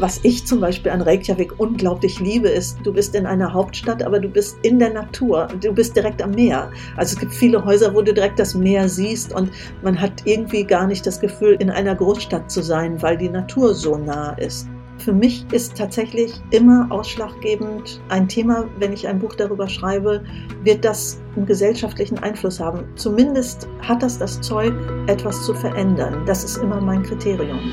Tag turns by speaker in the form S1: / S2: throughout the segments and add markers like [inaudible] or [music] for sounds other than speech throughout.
S1: Was ich zum Beispiel an Reykjavik unglaublich liebe, ist, du bist in einer Hauptstadt, aber du bist in der Natur. Du bist direkt am Meer. Also es gibt viele Häuser, wo du direkt das Meer siehst und man hat irgendwie gar nicht das Gefühl, in einer Großstadt zu sein, weil die Natur so nah ist. Für mich ist tatsächlich immer ausschlaggebend ein Thema, wenn ich ein Buch darüber schreibe, wird das einen gesellschaftlichen Einfluss haben. Zumindest hat das das Zeug, etwas zu verändern. Das ist immer mein Kriterium.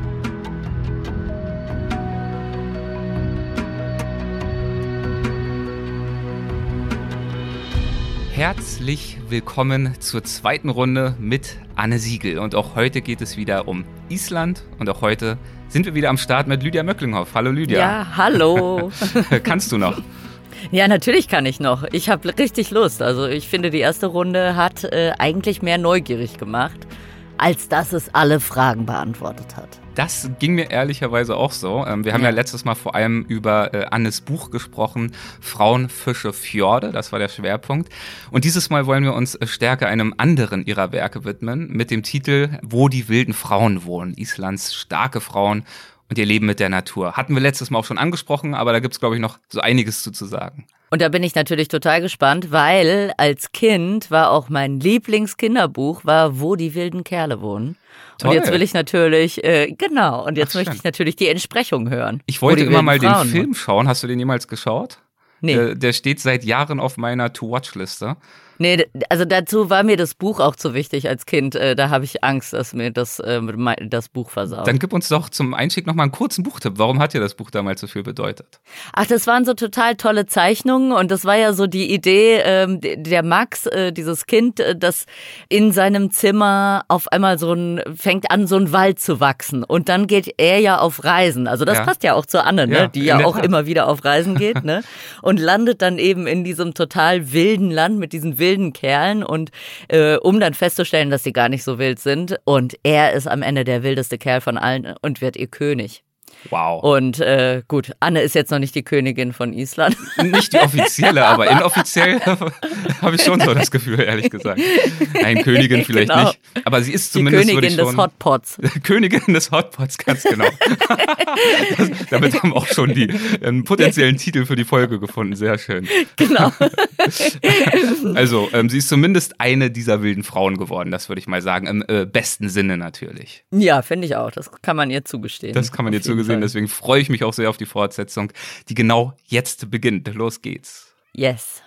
S2: Herzlich willkommen zur zweiten Runde mit Anne Siegel. Und auch heute geht es wieder um Island. Und auch heute sind wir wieder am Start mit Lydia Möcklinghoff. Hallo Lydia.
S3: Ja, hallo. [laughs]
S2: Kannst du noch?
S3: Ja, natürlich kann ich noch. Ich habe richtig Lust. Also ich finde, die erste Runde hat äh, eigentlich mehr neugierig gemacht, als dass es alle Fragen beantwortet hat.
S2: Das ging mir ehrlicherweise auch so. Ähm, wir haben ja. ja, letztes Mal vor allem über äh, Annes Buch gesprochen, Frauen, Fische, Fjorde, das war der Schwerpunkt. Und dieses Mal wollen wir uns stärker einem anderen ihrer Werke widmen, mit dem Titel Wo die wilden Frauen wohnen, Islands starke Frauen und ihr Leben mit der Natur. Hatten wir letztes Mal auch schon angesprochen, aber da gibt's glaube ich, noch so einiges zu, zu sagen.
S3: Und da bin ich natürlich total gespannt, weil als Kind war auch mein Lieblingskinderbuch, war Wo die wilden Kerle wohnen. Toll. Und jetzt will ich natürlich, äh, genau, und jetzt Ach, möchte ich natürlich die Entsprechung hören.
S2: Ich wollte immer mal Frauen den Film schauen. Hast du den jemals geschaut? Nee. Der, der steht seit Jahren auf meiner To-Watch-Liste.
S3: Nee, also dazu war mir das Buch auch zu wichtig als Kind. Äh, da habe ich Angst, dass mir das, äh, das Buch versaut.
S2: Dann gib uns doch zum Einstieg nochmal einen kurzen Buchtipp. Warum hat dir das Buch damals so viel bedeutet?
S3: Ach, das waren so total tolle Zeichnungen und das war ja so die Idee, ähm, der Max, äh, dieses Kind, äh, das in seinem Zimmer auf einmal so ein, fängt an, so ein Wald zu wachsen und dann geht er ja auf Reisen. Also das ja. passt ja auch zu Anne, ne? Ja, die ja auch Tat. immer wieder auf Reisen geht, ne? [laughs] Und landet dann eben in diesem total wilden Land mit diesen wilden wilden Kerlen und äh, um dann festzustellen, dass sie gar nicht so wild sind. Und er ist am Ende der wildeste Kerl von allen und wird ihr König.
S2: Wow.
S3: Und äh, gut, Anne ist jetzt noch nicht die Königin von Island.
S2: Nicht die offizielle, aber [laughs] inoffiziell [laughs] habe ich schon so das Gefühl, ehrlich gesagt. Nein, Königin [laughs] vielleicht genau. nicht. Aber sie ist zumindest.
S3: Die Königin des Hotpots.
S2: Königin des Hotpots, ganz genau. das, damit haben wir auch schon die einen potenziellen Titel für die Folge gefunden. Sehr schön.
S3: Genau.
S2: also, ähm, sie ist zumindest eine dieser wilden Frauen geworden, das würde ich mal sagen. Im äh, besten Sinne natürlich.
S3: Ja, finde ich auch. Das kann man ihr zugestehen.
S2: Das kann man ihr zugestehen gesehen. Deswegen freue ich mich auch sehr auf die Fortsetzung, die genau jetzt beginnt. Los geht's.
S3: Yes.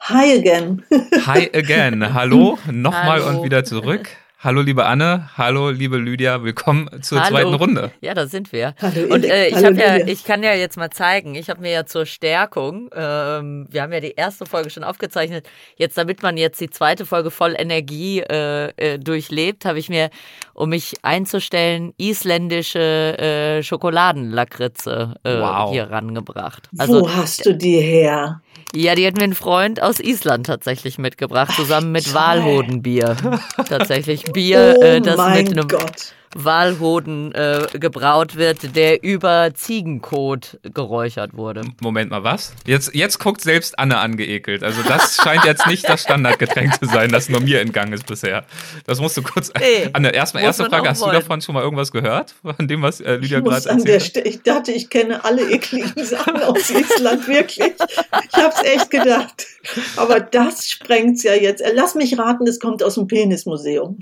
S1: Hi again.
S2: Hi again. Hallo, [laughs] nochmal und wieder zurück. Hallo liebe Anne, hallo liebe Lydia, willkommen zur hallo. zweiten Runde.
S3: Ja, da sind wir. Hallo, und äh, ich habe ja, ich kann ja jetzt mal zeigen, ich habe mir ja zur Stärkung, ähm, wir haben ja die erste Folge schon aufgezeichnet, jetzt damit man jetzt die zweite Folge voll Energie äh, äh, durchlebt, habe ich mir, um mich einzustellen, isländische äh, Schokoladenlakritze äh, wow. hier rangebracht.
S1: Also, Wo hast du die her?
S3: Ja, die hat mir ein Freund aus Island tatsächlich mitgebracht, zusammen mit Walhodenbier. [laughs] tatsächlich Bier,
S1: oh
S3: äh, das
S1: mit
S3: einem
S1: Gott.
S3: Walhoden äh, gebraut wird, der über Ziegenkot geräuchert wurde.
S2: Moment mal, was? Jetzt, jetzt guckt selbst Anne angeekelt. Also das [laughs] scheint jetzt nicht das Standardgetränk zu sein, das nur mir entgangen ist bisher. Das musst du kurz. Nee, [laughs] Anne, erstmal erste Frage, hast wollen. du davon schon mal irgendwas gehört? Von dem, was äh, Lydia gerade erzählt hat?
S1: Ich dachte, ich kenne alle ekligen Sachen aus Island, wirklich. Ich hab's echt gedacht. Aber das sprengt's ja jetzt. Lass mich raten, es kommt aus dem Penismuseum.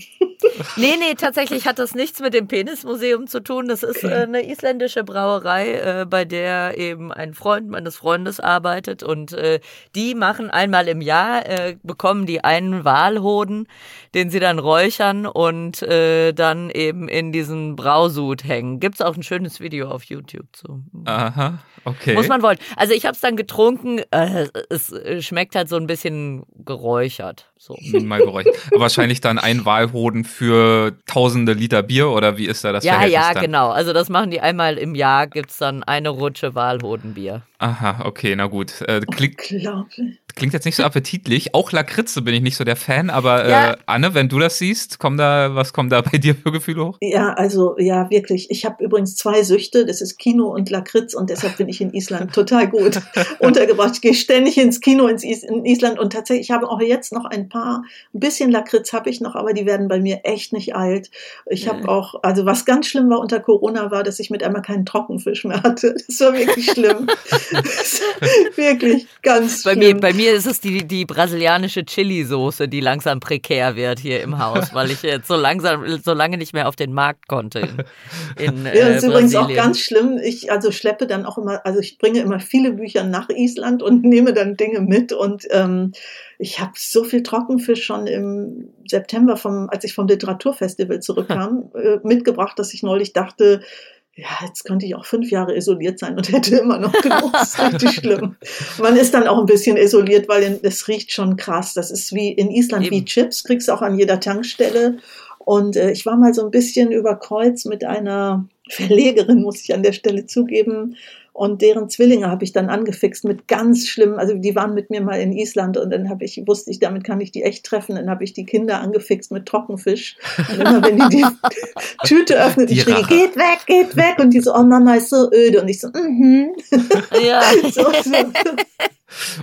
S3: Nee, nee, tatsächlich hat das nichts nichts mit dem Penismuseum zu tun. Das ist okay. äh, eine isländische Brauerei, äh, bei der eben ein Freund meines Freundes arbeitet. Und äh, die machen einmal im Jahr, bekommen die einen Walhoden, den sie dann räuchern und dann eben in diesen Brausud hängen. Gibt es auch ein schönes Video auf YouTube zu.
S2: Aha, okay.
S3: Muss man wollen. Also ich habe es dann getrunken. Äh, es schmeckt halt so ein bisschen geräuchert. So.
S2: Mal geräuchert. [laughs] Wahrscheinlich dann ein Walhoden für tausende Liter Bier oder wie ist da das
S3: ja,
S2: Verhältnis
S3: Ja, ja, genau. Also das machen die einmal im Jahr, gibt es dann eine Rutsche Walhodenbier.
S2: Aha, okay, na gut. Äh, klingt, klingt jetzt nicht so appetitlich. Auch Lakritze bin ich nicht so der Fan, aber ja. äh, Anne, wenn du das siehst, kommt da, was kommt da bei [laughs] dir für Gefühle hoch?
S1: Ja, also ja, wirklich. Ich habe übrigens zwei Süchte, das ist Kino und Lakritz und deshalb bin ich in Island total gut [laughs] untergebracht. Ich gehe ständig ins Kino ins Is in Island und tatsächlich, ich habe auch jetzt noch ein paar, ein bisschen Lakritz habe ich noch, aber die werden bei mir echt nicht alt. Ich habe auch, also was ganz schlimm war unter Corona war, dass ich mit einmal keinen Trockenfisch mehr hatte. Das war wirklich schlimm. [laughs] [laughs] wirklich ganz
S3: bei
S1: schlimm.
S3: Mir, bei mir ist es die, die brasilianische Chili-Soße, die langsam prekär wird hier im Haus, weil ich jetzt so langsam, so lange nicht mehr auf den Markt konnte. In, in,
S1: ja, das ist äh, übrigens auch ganz schlimm. Ich also schleppe dann auch immer, also ich bringe immer viele Bücher nach Island und [laughs] nehme dann Dinge mit und ähm, ich habe so viel Trockenfisch schon im September, vom, als ich vom Literaturfestival zurückkam, [laughs] äh, mitgebracht, dass ich neulich dachte, ja, jetzt könnte ich auch fünf Jahre isoliert sein und [laughs] hätte immer noch genug. Das ist richtig schlimm. [laughs] Man ist dann auch ein bisschen isoliert, weil es riecht schon krass. Das ist wie in Island Eben. wie Chips, kriegst du auch an jeder Tankstelle. Und äh, ich war mal so ein bisschen über Kreuz mit einer Verlegerin, muss ich an der Stelle zugeben, und deren Zwillinge habe ich dann angefixt mit ganz schlimmen, also die waren mit mir mal in Island und dann habe ich, wusste ich, damit kann ich die echt treffen. Dann habe ich die Kinder angefixt mit Trockenfisch. Und immer wenn die die [laughs] Tüte öffnet, ich schrie, geht weg, geht weg. Und die so, oh Mama ist so öde. Und ich so, mhm. Ja. [laughs]
S2: so, so.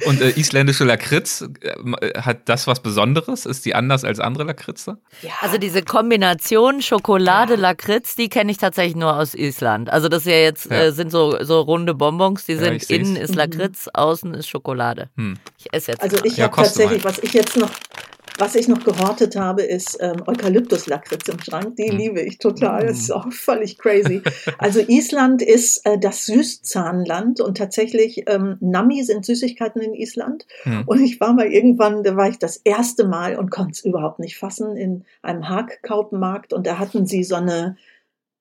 S2: Und äh, isländische Lakritz, äh, hat das was Besonderes? Ist die anders als andere Lakritze?
S3: Ja. Also diese Kombination Schokolade-Lakritz, die kenne ich tatsächlich nur aus Island. Also das ja jetzt ja. Äh, sind so, so runde Bonbons, die sind innen ist Lakritz, mhm. außen ist Schokolade. Hm.
S1: Ich esse jetzt. Also ich ja, habe tatsächlich, was ich jetzt noch was ich noch gehortet habe, ist ähm, Eukalyptus-Lakritz im Schrank. Die mhm. liebe ich total. Das ist auch völlig crazy. Also Island ist äh, das Süßzahnland und tatsächlich ähm, Nami sind Süßigkeiten in Island. Mhm. Und ich war mal irgendwann, da war ich das erste Mal und konnte es überhaupt nicht fassen in einem Haakkaupenmarkt und da hatten sie so eine,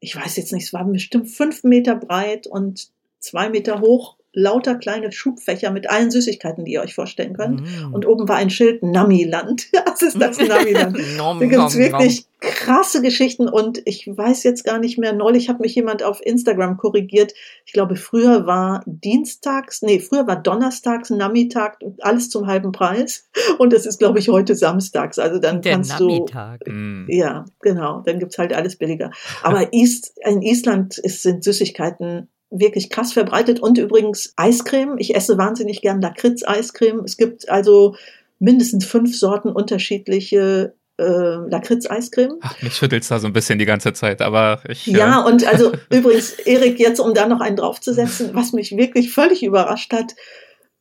S1: ich weiß jetzt nicht, es war bestimmt fünf Meter breit und zwei Meter hoch lauter kleine Schubfächer mit allen Süßigkeiten, die ihr euch vorstellen könnt. Mm. Und oben war ein Schild Namiland. [laughs] Was ist das [laughs] Namiland? da gibt es wirklich krasse Geschichten und ich weiß jetzt gar nicht mehr. Neulich hat mich jemand auf Instagram korrigiert. Ich glaube, früher war Dienstags, nee, früher war Donnerstags, Namitag, alles zum halben Preis. [laughs] Und es ist, glaube ich, heute Samstags. Also dann Der kannst Namitag. du. Mm. Ja, genau. Dann gibt's halt alles billiger. Aber East, in Island ist, sind Süßigkeiten wirklich krass verbreitet. Und übrigens Eiscreme. Ich esse wahnsinnig gern Lakritz-Eiscreme. Es gibt also mindestens fünf Sorten unterschiedliche äh, Lakritz-Eiscreme.
S2: Mich schüttelt's da so ein bisschen die ganze Zeit, aber ich.
S1: Ja, ja. und also [laughs] übrigens, Erik, jetzt um da noch einen draufzusetzen, was mich wirklich völlig überrascht hat,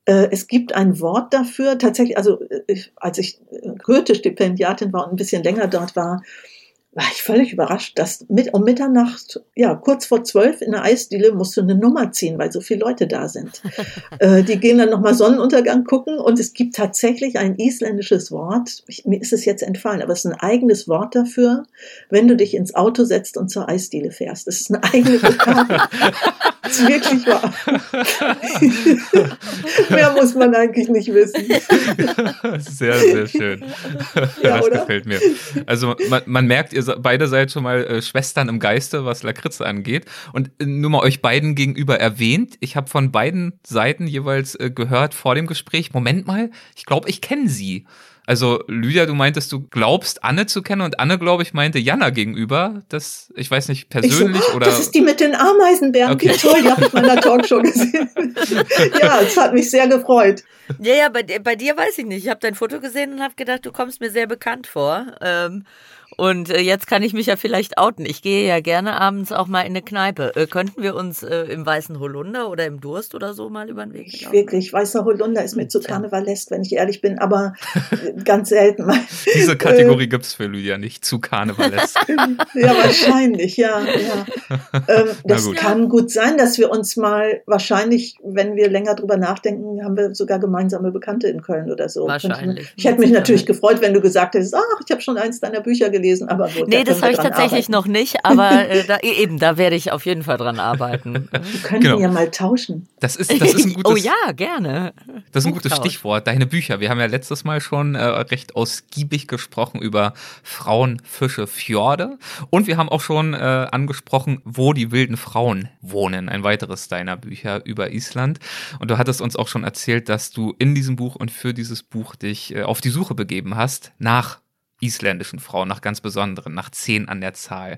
S1: äh, es gibt ein Wort dafür, tatsächlich, also äh, als ich Goethe-Stipendiatin war und ein bisschen länger dort war, war ich völlig überrascht, dass mit, um Mitternacht, ja, kurz vor zwölf in der Eisdiele musst du eine Nummer ziehen, weil so viele Leute da sind. [laughs] äh, die gehen dann nochmal Sonnenuntergang gucken und es gibt tatsächlich ein isländisches Wort, ich, mir ist es jetzt entfallen, aber es ist ein eigenes Wort dafür, wenn du dich ins Auto setzt und zur Eisdiele fährst. Das ist eine eigene Vokabel. das [laughs] ist wirklich wahr. [laughs] Mehr muss man eigentlich nicht wissen.
S2: sehr, sehr schön. Ja, das oder? gefällt mir. Also man, man merkt, ihr ihr beide seid schon mal äh, Schwestern im Geiste, was Lakritze angeht. Und äh, nur mal euch beiden gegenüber erwähnt, ich habe von beiden Seiten jeweils äh, gehört vor dem Gespräch, Moment mal, ich glaube, ich kenne sie. Also Lydia, du meintest, du glaubst Anne zu kennen und Anne, glaube ich, meinte Jana gegenüber. Das, ich weiß nicht, persönlich so, oder.
S1: Das ist die mit den Ameisenbären. Okay. Wie toll, die habe ich in meiner Talkshow gesehen. [laughs] ja, es hat mich sehr gefreut.
S3: Ja, ja, bei, bei dir weiß ich nicht. Ich habe dein Foto gesehen und habe gedacht, du kommst mir sehr bekannt vor. Ähm, und äh, jetzt kann ich mich ja vielleicht outen. Ich gehe ja gerne abends auch mal in eine Kneipe. Äh, könnten wir uns äh, im Weißen Holunder oder im Durst oder so mal über den Weg
S1: laufen? Wirklich, Weißer Holunder ist mir zu karnevalesk, wenn ich ehrlich bin, aber äh, ganz selten mal. [laughs]
S2: Diese Kategorie äh, gibt's für Lydia nicht, zu karnevalesk. [laughs]
S1: ja, wahrscheinlich, ja. ja. [laughs] Ähm, das gut. kann gut sein, dass wir uns mal wahrscheinlich, wenn wir länger drüber nachdenken, haben wir sogar gemeinsame Bekannte in Köln oder so.
S3: Wahrscheinlich.
S1: Ich hätte mich natürlich gefreut, wenn du gesagt hättest, ach, ich habe schon eins deiner Bücher gelesen gelesen, aber gut.
S3: Nee, da das habe ich tatsächlich arbeiten. noch nicht, aber äh, da, e, eben, da werde ich auf jeden Fall dran arbeiten. [laughs]
S1: Wir können genau. ja mal tauschen.
S2: Das ist, das ist ein [laughs] gutes,
S3: oh ja, gerne.
S2: Das ist ein gutes Stichwort. Deine Bücher. Wir haben ja letztes Mal schon äh, recht ausgiebig gesprochen über Frauen, Fische, Fjorde. Und wir haben auch schon äh, angesprochen, wo die wilden Frauen wohnen. Ein weiteres deiner Bücher über Island. Und du hattest uns auch schon erzählt, dass du in diesem Buch und für dieses Buch dich äh, auf die Suche begeben hast nach isländischen Frauen, nach ganz besonderen, nach zehn an der Zahl.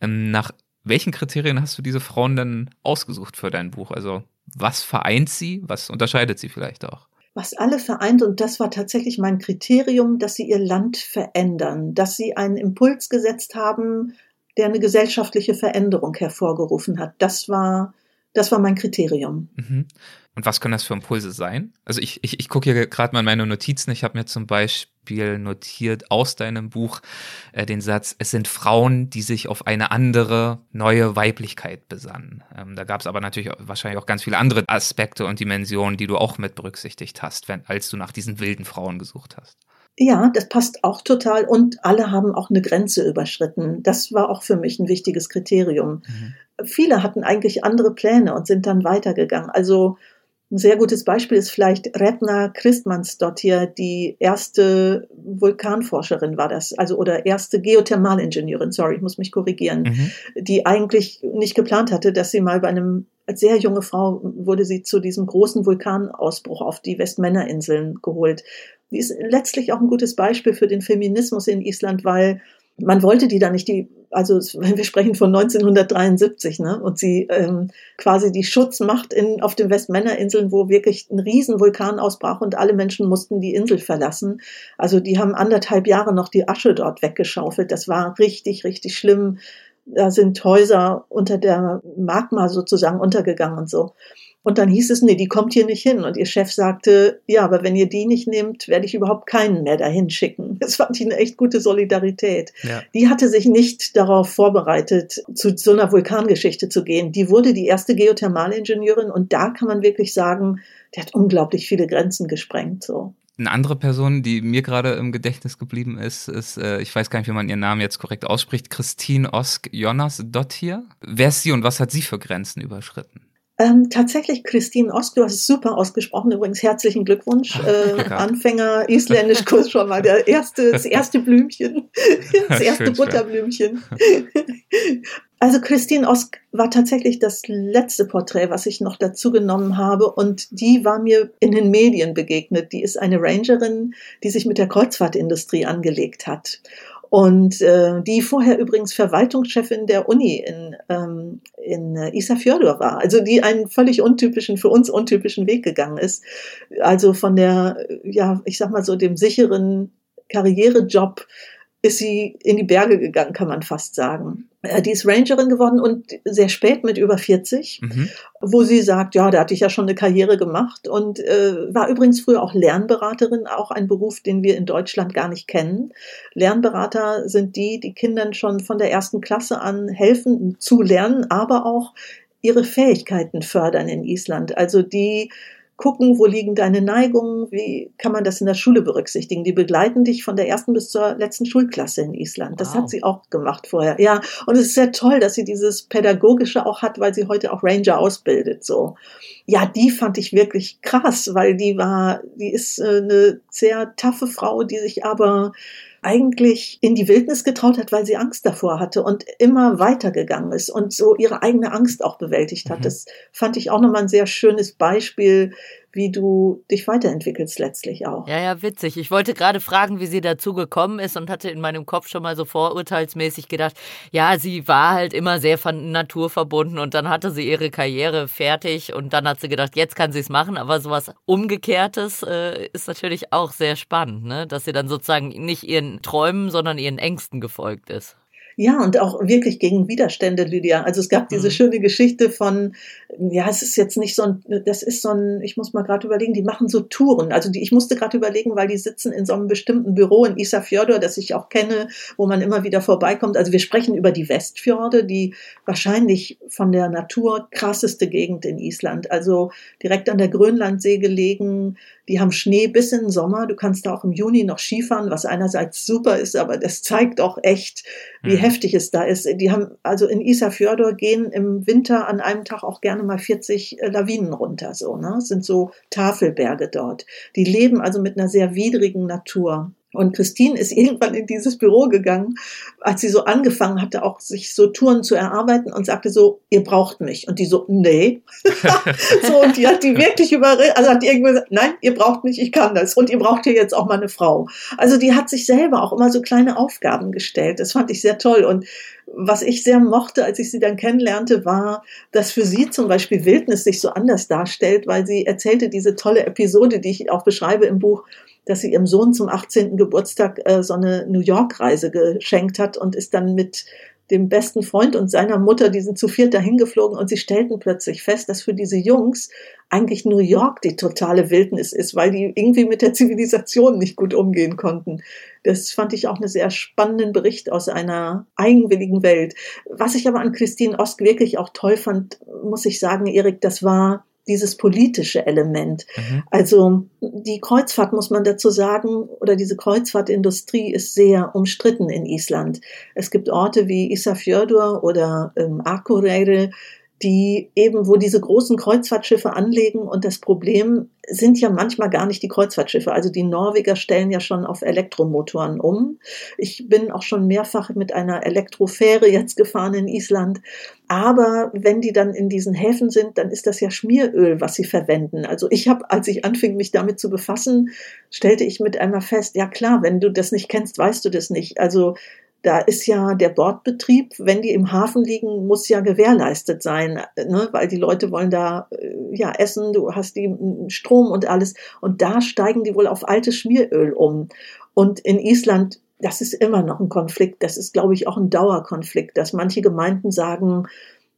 S2: Ähm, nach welchen Kriterien hast du diese Frauen denn ausgesucht für dein Buch? Also was vereint sie? Was unterscheidet sie vielleicht auch?
S1: Was alle vereint, und das war tatsächlich mein Kriterium, dass sie ihr Land verändern, dass sie einen Impuls gesetzt haben, der eine gesellschaftliche Veränderung hervorgerufen hat. Das war, das war mein Kriterium.
S2: Mhm. Und was können das für Impulse sein? Also ich, ich, ich gucke hier gerade mal in meine Notizen. Ich habe mir zum Beispiel notiert aus deinem Buch äh, den Satz, es sind Frauen, die sich auf eine andere, neue Weiblichkeit besannen. Ähm, da gab es aber natürlich auch, wahrscheinlich auch ganz viele andere Aspekte und Dimensionen, die du auch mit berücksichtigt hast, wenn, als du nach diesen wilden Frauen gesucht hast.
S1: Ja, das passt auch total. Und alle haben auch eine Grenze überschritten. Das war auch für mich ein wichtiges Kriterium. Mhm. Viele hatten eigentlich andere Pläne und sind dann weitergegangen. Also ein sehr gutes Beispiel ist vielleicht Retna Christmannsdottir, die erste Vulkanforscherin war das, also oder erste Geothermalingenieurin, sorry, ich muss mich korrigieren, mhm. die eigentlich nicht geplant hatte, dass sie mal bei einem, als sehr junge Frau wurde sie zu diesem großen Vulkanausbruch auf die Westmännerinseln geholt. Die ist letztlich auch ein gutes Beispiel für den Feminismus in Island, weil man wollte die da nicht, die, also wenn [laughs] wir sprechen von 1973, ne, und sie ähm, quasi die Schutzmacht in, auf den Westmännerinseln, wo wirklich ein riesen Vulkan ausbrach und alle Menschen mussten die Insel verlassen. Also die haben anderthalb Jahre noch die Asche dort weggeschaufelt. Das war richtig, richtig schlimm. Da sind Häuser unter der Magma sozusagen untergegangen und so. Und dann hieß es, nee, die kommt hier nicht hin. Und ihr Chef sagte, ja, aber wenn ihr die nicht nehmt, werde ich überhaupt keinen mehr dahin schicken. [laughs] Das fand ich eine echt gute Solidarität. Ja. Die hatte sich nicht darauf vorbereitet, zu so einer Vulkangeschichte zu gehen. Die wurde die erste Geothermalingenieurin und da kann man wirklich sagen, der hat unglaublich viele Grenzen gesprengt, so.
S2: Eine andere Person, die mir gerade im Gedächtnis geblieben ist, ist, äh, ich weiß gar nicht, wie man ihren Namen jetzt korrekt ausspricht, Christine Osk Jonas Dottir. Wer ist sie und was hat sie für Grenzen überschritten?
S1: Ähm, tatsächlich, Christine Osk, du hast es super ausgesprochen. Übrigens herzlichen Glückwunsch. Äh, Anfänger Isländisch-Kurs schon mal der erste, das erste Blümchen, [laughs] das erste Schön, Butterblümchen. [laughs] also Christine Osk war tatsächlich das letzte Porträt, was ich noch dazu genommen habe. Und die war mir in den Medien begegnet. Die ist eine Rangerin, die sich mit der Kreuzfahrtindustrie angelegt hat und äh, die vorher übrigens Verwaltungschefin der Uni in, ähm, in Isafjordur war, also die einen völlig untypischen, für uns untypischen Weg gegangen ist. Also von der, ja, ich sag mal so, dem sicheren Karrierejob ist sie in die Berge gegangen, kann man fast sagen. Äh, die ist Rangerin geworden und sehr spät mit über 40, mhm. wo sie sagt, ja, da hatte ich ja schon eine Karriere gemacht und äh, war übrigens früher auch Lernberaterin, auch ein Beruf, den wir in Deutschland gar nicht kennen. Lernberater sind die, die Kindern schon von der ersten Klasse an helfen zu lernen, aber auch ihre Fähigkeiten fördern in Island. Also die gucken, wo liegen deine Neigungen, wie kann man das in der Schule berücksichtigen. Die begleiten dich von der ersten bis zur letzten Schulklasse in Island. Das wow. hat sie auch gemacht vorher. Ja, und es ist sehr toll, dass sie dieses Pädagogische auch hat, weil sie heute auch Ranger ausbildet, so. Ja, die fand ich wirklich krass, weil die war, die ist äh, eine sehr taffe Frau, die sich aber eigentlich in die Wildnis getraut hat, weil sie Angst davor hatte und immer weitergegangen ist und so ihre eigene Angst auch bewältigt hat. Mhm. Das fand ich auch nochmal ein sehr schönes Beispiel, wie du dich weiterentwickelst letztlich auch.
S3: Ja, ja, witzig. Ich wollte gerade fragen, wie sie dazu gekommen ist und hatte in meinem Kopf schon mal so vorurteilsmäßig gedacht, ja, sie war halt immer sehr von Natur verbunden und dann hatte sie ihre Karriere fertig und dann hat sie gedacht, jetzt kann sie es machen, aber sowas Umgekehrtes äh, ist natürlich auch sehr spannend, ne? dass sie dann sozusagen nicht ihren Träumen, sondern ihren Ängsten gefolgt ist.
S1: Ja, und auch wirklich gegen Widerstände, Lydia. Also es gab diese mhm. schöne Geschichte von, ja, es ist jetzt nicht so ein, das ist so ein, ich muss mal gerade überlegen, die machen so Touren. Also die, ich musste gerade überlegen, weil die sitzen in so einem bestimmten Büro in Isafjordur, das ich auch kenne, wo man immer wieder vorbeikommt. Also wir sprechen über die Westfjorde, die wahrscheinlich von der Natur krasseste Gegend in Island. Also direkt an der Grönlandsee gelegen, Die haben Schnee bis in den Sommer. Du kannst da auch im Juni noch Skifahren, was einerseits super ist, aber das zeigt auch echt, wie mhm. heftig es da ist. Die haben, also in Isafjordor gehen im Winter an einem Tag auch gerne mal 40 äh, Lawinen runter, so, ne? Das sind so Tafelberge dort. Die leben also mit einer sehr widrigen Natur. Und Christine ist [laughs] irgendwann in dieses Büro gegangen, als sie so angefangen hatte, auch sich so Touren zu erarbeiten und sagte so, ihr braucht mich. Und die so, nee. [laughs] so, und die hat die [laughs] wirklich überredet, also hat die irgendwie gesagt, nein, ihr braucht mich, ich kann das. Und ihr braucht hier jetzt auch mal eine Frau. Also die hat sich selber auch immer so kleine Aufgaben gestellt. Das fand ich sehr toll. Und was ich sehr mochte, als ich sie dann kennenlernte, war, dass für sie zum Beispiel Wildnis sich so anders darstellt, weil sie erzählte diese tolle Episode, die ich auch beschreibe im Buch, dass sie ihrem Sohn zum 18. Geburtstag äh, so eine New York-Reise geschenkt hat und ist dann mit dem besten Freund und seiner Mutter, die sind zu viert dahin geflogen und sie stellten plötzlich fest, dass für diese Jungs eigentlich New York die totale Wildnis ist, weil die irgendwie mit der Zivilisation nicht gut umgehen konnten. Das fand ich auch einen sehr spannenden Bericht aus einer eigenwilligen Welt. Was ich aber an Christine Osk wirklich auch toll fand, muss ich sagen, Erik, das war dieses politische Element. Mhm. Also die Kreuzfahrt, muss man dazu sagen, oder diese Kreuzfahrtindustrie ist sehr umstritten in Island. Es gibt Orte wie Isafjordur oder ähm, Akureyri, die eben, wo diese großen Kreuzfahrtschiffe anlegen und das Problem sind ja manchmal gar nicht die Kreuzfahrtschiffe. Also die Norweger stellen ja schon auf Elektromotoren um. Ich bin auch schon mehrfach mit einer Elektrofähre jetzt gefahren in Island. Aber wenn die dann in diesen Häfen sind, dann ist das ja Schmieröl, was sie verwenden. Also ich habe, als ich anfing, mich damit zu befassen, stellte ich mit einmal fest, ja klar, wenn du das nicht kennst, weißt du das nicht. Also da ist ja der Bordbetrieb, wenn die im Hafen liegen, muss ja gewährleistet sein, ne? weil die Leute wollen da äh, ja essen, du hast die Strom und alles. Und da steigen die wohl auf altes Schmieröl um. Und in Island, das ist immer noch ein Konflikt. Das ist, glaube ich, auch ein Dauerkonflikt, dass manche Gemeinden sagen,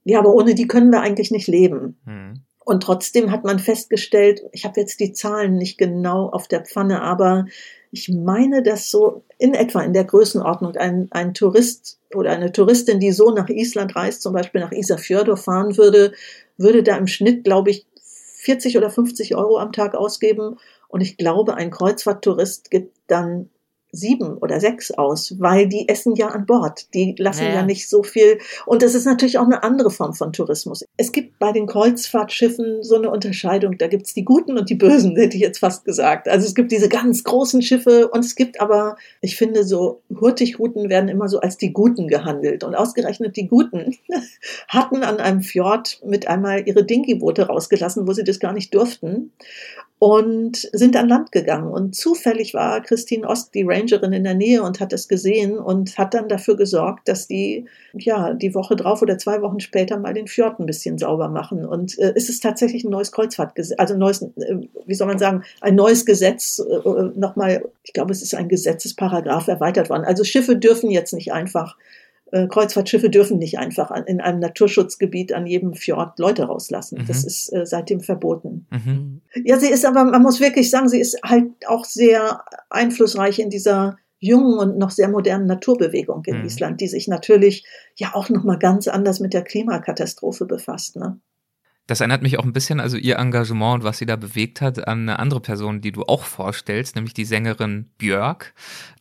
S1: ja, aber ohne die können wir eigentlich nicht leben. Mhm. Und trotzdem hat man festgestellt, ich habe jetzt die Zahlen nicht genau auf der Pfanne, aber ich meine, dass so in etwa in der Größenordnung ein, ein Tourist oder eine Touristin, die so nach Island reist, zum Beispiel nach Isafjordur fahren würde, würde da im Schnitt, glaube ich, 40 oder 50 Euro am Tag ausgeben. Und ich glaube, ein Kreuzfahrttourist gibt dann sieben oder sechs aus, weil die essen ja an Bord. Die lassen naja. ja nicht so viel. Und das ist natürlich auch eine andere Form von Tourismus. Es gibt bei den Kreuzfahrtschiffen so eine Unterscheidung. Da gibt's die Guten und die Bösen, [laughs] hätte ich jetzt fast gesagt. Also es gibt diese ganz großen Schiffe und es gibt aber, ich finde, so Hurtigruten werden immer so als die Guten gehandelt. Und ausgerechnet die Guten [laughs] hatten an einem Fjord mit einmal ihre Dingi-Boote rausgelassen, wo sie das gar nicht durften und sind an Land gegangen. Und zufällig war Christine Ost die Rangerin in der Nähe und hat es gesehen und hat dann dafür gesorgt, dass die, ja, die Woche drauf oder zwei Wochen später mal den Fjord ein bisschen sauber machen. Und äh, es ist tatsächlich ein neues Kreuzfahrtgesetz, also ein neues, äh, wie soll man sagen, ein neues Gesetz, äh, nochmal, ich glaube, es ist ein Gesetzesparagraph erweitert worden. Also Schiffe dürfen jetzt nicht einfach äh, Kreuzfahrtschiffe dürfen nicht einfach in einem Naturschutzgebiet an jedem Fjord Leute rauslassen. Mhm. Das ist äh, seitdem verboten. Mhm. Ja, sie ist aber, man muss wirklich sagen, sie ist halt auch sehr einflussreich in dieser jungen und noch sehr modernen Naturbewegung in mhm. Island, die sich natürlich ja auch noch mal ganz anders mit der Klimakatastrophe befasst. Ne?
S2: Das erinnert mich auch ein bisschen, also ihr Engagement und was sie da bewegt hat, an eine andere Person, die du auch vorstellst, nämlich die Sängerin Björk,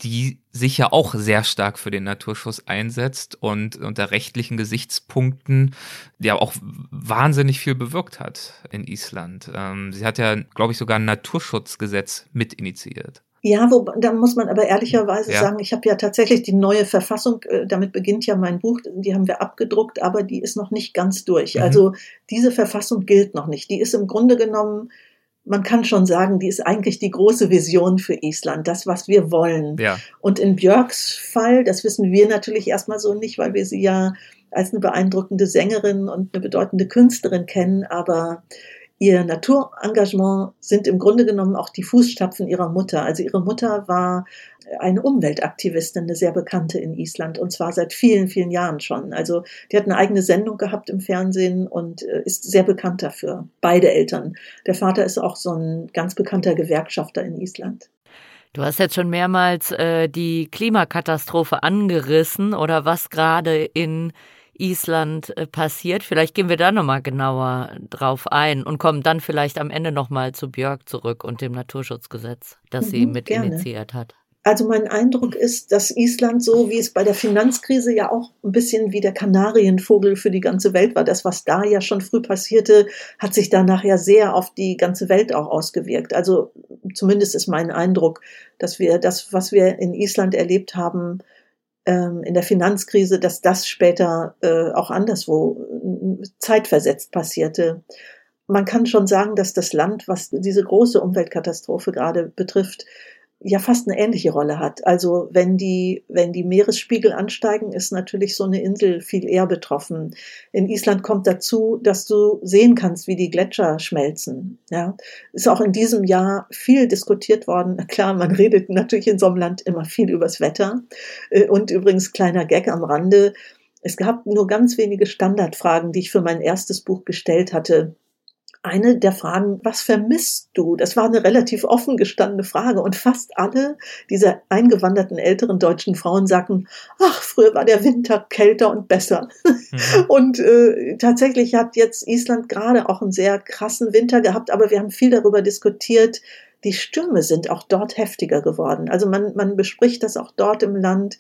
S2: die sich ja auch sehr stark für den Naturschutz einsetzt und unter rechtlichen Gesichtspunkten ja auch wahnsinnig viel bewirkt hat in Island. Ähm, sie hat ja, glaube ich, sogar ein Naturschutzgesetz mit initiiert.
S1: Ja, wo, da muss man aber ehrlicherweise ja. sagen, ich habe ja tatsächlich die neue Verfassung, äh, damit beginnt ja mein Buch, die haben wir abgedruckt, aber die ist noch nicht ganz durch. Mhm. Also diese Verfassung gilt noch nicht. Die ist im Grunde genommen, man kann schon sagen, die ist eigentlich die große Vision für Island, das, was wir wollen. Ja. Und in Björks Fall, das wissen wir natürlich erstmal so nicht, weil wir sie ja als eine beeindruckende Sängerin und eine bedeutende Künstlerin kennen, aber Ihr Naturengagement sind im Grunde genommen auch die Fußstapfen ihrer Mutter. Also ihre Mutter war eine Umweltaktivistin, eine sehr bekannte in Island und zwar seit vielen, vielen Jahren schon. Also die hat eine eigene Sendung gehabt im Fernsehen und äh, ist sehr bekannt dafür. Beide Eltern. Der Vater ist auch so ein ganz bekannter Gewerkschafter in Island.
S3: Du hast jetzt schon mehrmals äh, die Klimakatastrophe angerissen oder was gerade in Island äh, passiert. Vielleicht gehen wir da nochmal genauer drauf ein und kommen dann vielleicht am Ende nochmal zu Björk zurück und dem Naturschutzgesetz, das mhm, sie mit gerne. initiiert hat.
S1: Also mein Eindruck ist, dass Island so, wie es bei der Finanzkrise ja auch ein bisschen wie der Kanarienvogel für die ganze Welt war, das, was da ja schon früh passierte, hat sich danach ja sehr auf die ganze Welt auch ausgewirkt. Also zumindest ist mein Eindruck, dass wir das, was wir in Island erlebt haben, in der Finanzkrise, dass das später äh, auch anderswo äh, zeitversetzt passierte. Man kann schon sagen, dass das Land, was diese große Umweltkatastrophe gerade betrifft, ja fast eine ähnliche Rolle hat. Also wenn die, wenn die Meeresspiegel ansteigen, ist natürlich so eine Insel viel eher betroffen. In Island kommt dazu, dass du sehen kannst, wie die Gletscher schmelzen. Ja, ist auch in diesem Jahr viel diskutiert worden. Klar, man redet natürlich in so einem Land immer viel übers Wetter. Äh, und übrigens kleiner Gag am Rande. Es gab nur ganz wenige Standardfragen, die ich für mein erstes Buch gestellt hatte eine der Fragen, was vermisst du? Das war eine relativ offen gestandene Frage und fast alle dieser eingewanderten älteren deutschen Frauen sagten, ach, früher war der Winter kälter und besser. Mhm. [laughs] Und äh, tatsächlich hat jetzt Island gerade auch einen sehr krassen Winter gehabt, aber wir haben viel darüber diskutiert, die Stürme sind auch dort heftiger geworden. Also man, man bespricht das auch dort im Land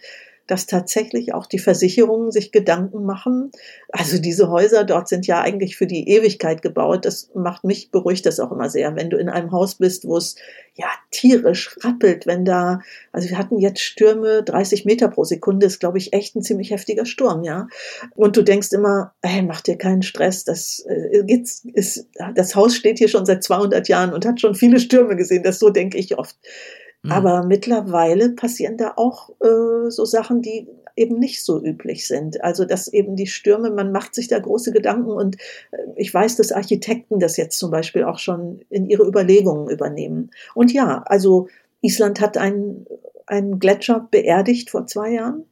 S1: dass tatsächlich auch die Versicherungen sich Gedanken machen. Also diese Häuser dort sind ja eigentlich für die Ewigkeit gebaut. Das macht mich, beruhigt das auch immer sehr, wenn du in einem Haus bist, wo es ja tierisch rappelt, wenn da, also wir hatten jetzt Stürme 30 Meter pro Sekunde, ist glaube ich echt ein ziemlich heftiger Sturm, ja. Und du denkst immer, hey, mach dir keinen Stress, das äh, ist, das Haus steht hier schon seit 200 Jahren und hat schon viele Stürme gesehen, das so denke ich oft. Mhm. Aber mittlerweile passieren da auch äh, so Sachen, die eben nicht so üblich sind. Also dass eben die Stürme, man macht sich da große Gedanken und äh, ich weiß, dass Architekten das jetzt zum Beispiel auch schon in ihre Überlegungen übernehmen. Und ja, also Island hat einen, einen Gletscher beerdigt vor zwei Jahren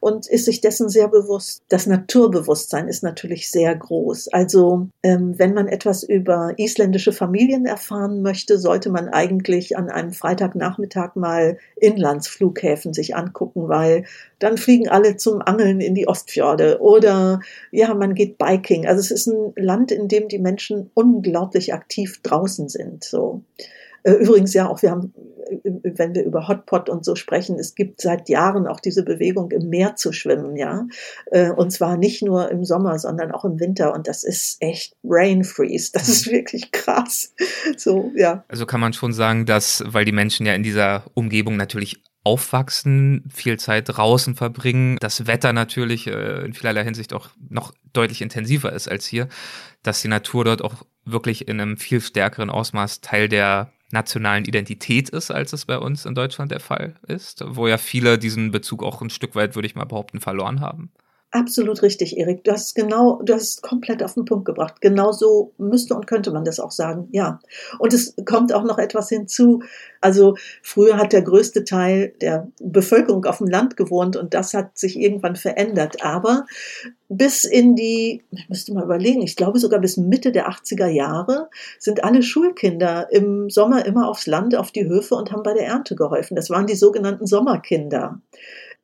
S1: und ist sich dessen sehr bewusst. Das Naturbewusstsein ist natürlich sehr groß. Also ähm, wenn man etwas über isländische Familien erfahren möchte, sollte man eigentlich an einem Freitagnachmittag mal Inlandsflughäfen sich angucken, weil dann fliegen alle zum Angeln in die Ostfjorde oder ja, man geht Biking. Also es ist ein Land, in dem die Menschen unglaublich aktiv draußen sind. So. Äh, übrigens ja auch, wir haben, äh, wenn wir über Hotpot und so sprechen, es gibt seit Jahren auch diese Bewegung, im Meer zu schwimmen, ja. Äh, und zwar nicht nur im Sommer, sondern auch im Winter. Und das ist echt Rain Freeze. Das ist wirklich krass. So, ja.
S2: Also kann man schon sagen, dass, weil die Menschen ja in dieser Umgebung natürlich aufwachsen, viel Zeit draußen verbringen, das Wetter natürlich in vielerlei Hinsicht auch noch deutlich intensiver ist als hier, dass die Natur dort auch wirklich in einem viel stärkeren Ausmaß Teil der nationalen Identität ist, als es bei uns in Deutschland der Fall ist, wo ja viele diesen Bezug auch ein Stück weit, würde ich mal behaupten, verloren haben.
S1: Absolut richtig, Erik. Du hast genau, du hast komplett auf den Punkt gebracht. Genau so müsste und könnte man das auch sagen. Ja. Und es kommt auch noch etwas hinzu. Also früher hat der größte Teil der Bevölkerung auf dem Land gewohnt und das hat sich irgendwann verändert. Aber bis in die, ich müsste mal überlegen, ich glaube sogar bis Mitte der 80er Jahre sind alle Schulkinder im Sommer immer aufs Land, auf die Höfe und haben bei der Ernte geholfen. Das waren die sogenannten Sommerkinder.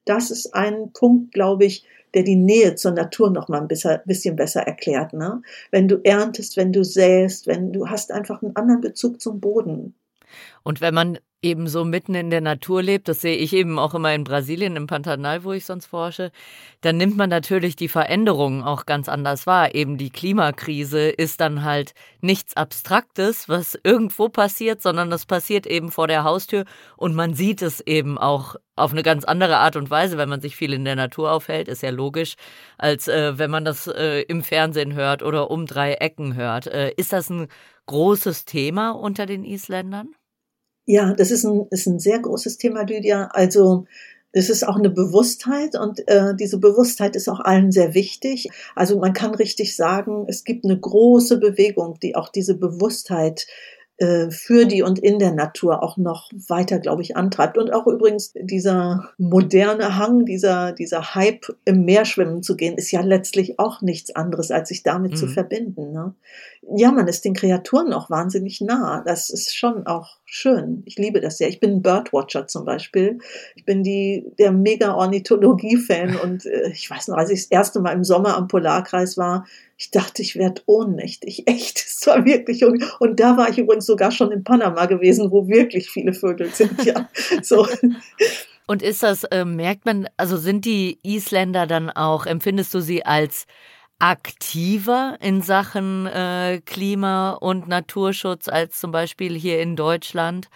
S1: Das ist ein Punkt, glaube ich, der die Nähe zur Natur noch mal ein bisschen besser erklärt. Ne? Wenn du erntest, wenn du säst, wenn du hast einfach einen anderen Bezug zum Boden.
S3: Und wenn man eben so mitten in der Natur lebt, das sehe ich eben auch immer in Brasilien, im Pantanal, wo ich sonst forsche, dann nimmt man natürlich die Veränderungen auch ganz anders wahr. Eben die Klimakrise ist dann halt nichts Abstraktes, was irgendwo passiert, sondern das passiert eben vor der Haustür und man sieht es eben auch auf eine ganz andere Art und Weise, wenn man sich viel in der Natur aufhält, ist ja logisch, als äh, wenn man das äh, im Fernsehen hört oder um drei Ecken hört. Äh, ist das ein großes Thema unter den Isländern?
S1: Ja, das ist ein, ist ein sehr großes Thema, Lydia. Also es ist auch eine Bewusstheit und äh, diese Bewusstheit ist auch allen sehr wichtig. Also man kann richtig sagen, es gibt eine große Bewegung, die auch diese Bewusstheit für die und in der Natur auch noch weiter, glaube ich, antreibt. Und auch übrigens dieser moderne Hang, dieser, dieser Hype, im Meer schwimmen zu gehen, ist ja letztlich auch nichts anderes, als sich damit mhm. zu verbinden. Ne? Ja, man ist den Kreaturen auch wahnsinnig nah. Das ist schon auch schön. Ich liebe das sehr. Ich bin ein Birdwatcher zum Beispiel. Ich bin die, der Mega-Ornithologie-Fan [laughs] und äh, ich weiß noch, als ich das erste Mal im Sommer am Polarkreis war, ich dachte, ich werde ohnmächtig. [laughs] Echt, es war wirklich. Und da war ich übrigens sogar schon in Panama gewesen, wo wirklich viele Vögel sind. [laughs] Ja, so.
S3: Und ist das, äh, merkt man, also sind die Isländer dann auch, empfindest du sie als aktiver in Sachen äh, Klima- und Naturschutz als zum Beispiel hier in Deutschland?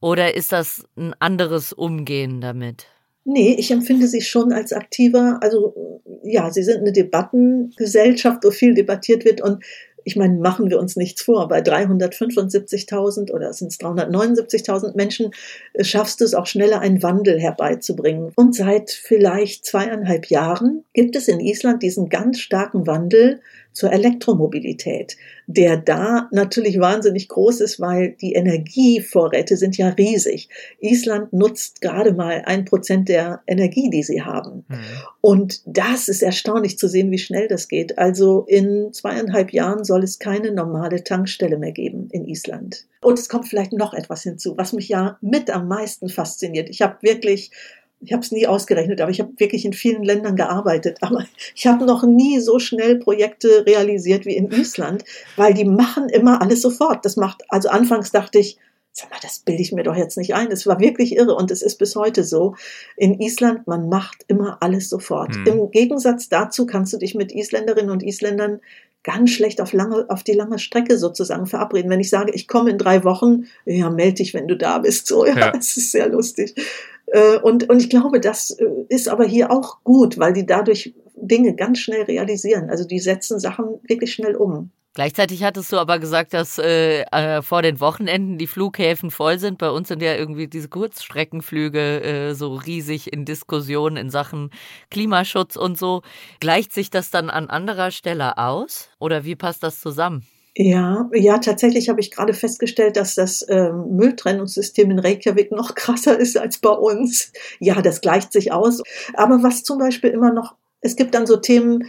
S3: Oder ist das ein anderes Umgehen damit?
S1: Nee, ich empfinde sie schon als aktiver. Also ja, sie sind eine Debattengesellschaft, wo viel debattiert wird und ich meine, machen wir uns nichts vor, bei 375.000 oder sind es 379.000 Menschen äh, schaffst du es auch schneller, einen Wandel herbeizubringen. Und seit vielleicht zweieinhalb Jahren gibt es in Island diesen ganz starken Wandel zur Elektromobilität, der da natürlich wahnsinnig groß ist, weil die Energievorräte sind ja riesig. Island nutzt gerade mal ein Prozent der Energie, die sie haben. Mhm. Und das ist erstaunlich zu sehen, wie schnell das geht. Also in zweieinhalb Jahren soll es keine normale Tankstelle mehr geben in Island. Und es kommt vielleicht noch etwas hinzu, was mich ja mit am meisten fasziniert. Ich habe wirklich ich habe es nie ausgerechnet, aber ich habe wirklich in vielen Ländern gearbeitet. Aber ich habe noch nie so schnell Projekte realisiert wie in Island, weil die machen immer alles sofort. Das macht, also anfangs dachte ich, sag mal, das bilde ich mir doch jetzt nicht ein. Es war wirklich irre und es ist bis heute so. In Island, man macht immer alles sofort. Hm. Im Gegensatz dazu kannst du dich mit Isländerinnen und Isländern ganz schlecht auf lange, auf die lange Strecke sozusagen verabreden. Wenn ich sage, ich komme in drei Wochen, ja, melde dich, wenn du da bist. So, ja, ja. [laughs] das ist sehr lustig. Äh, und, und ich glaube, das äh, ist aber hier auch gut, weil die dadurch Dinge ganz schnell realisieren. Also die setzen Sachen wirklich schnell um.
S3: Gleichzeitig hattest du aber gesagt, dass äh, äh, vor den Wochenenden die Flughäfen voll sind. Bei uns sind ja irgendwie diese Kurzstreckenflüge äh, so riesig in Diskussionen in Sachen Klimaschutz und so. Gleicht sich das dann an anderer Stelle aus? Oder wie passt das zusammen?
S1: Ja, ja, tatsächlich habe ich gerade festgestellt, dass das ähm, Mülltrennungssystem in Reykjavik noch [laughs] krasser ist als bei uns. Ja, das gleicht sich aus. Aber was zum Beispiel immer noch, es gibt dann so Themen,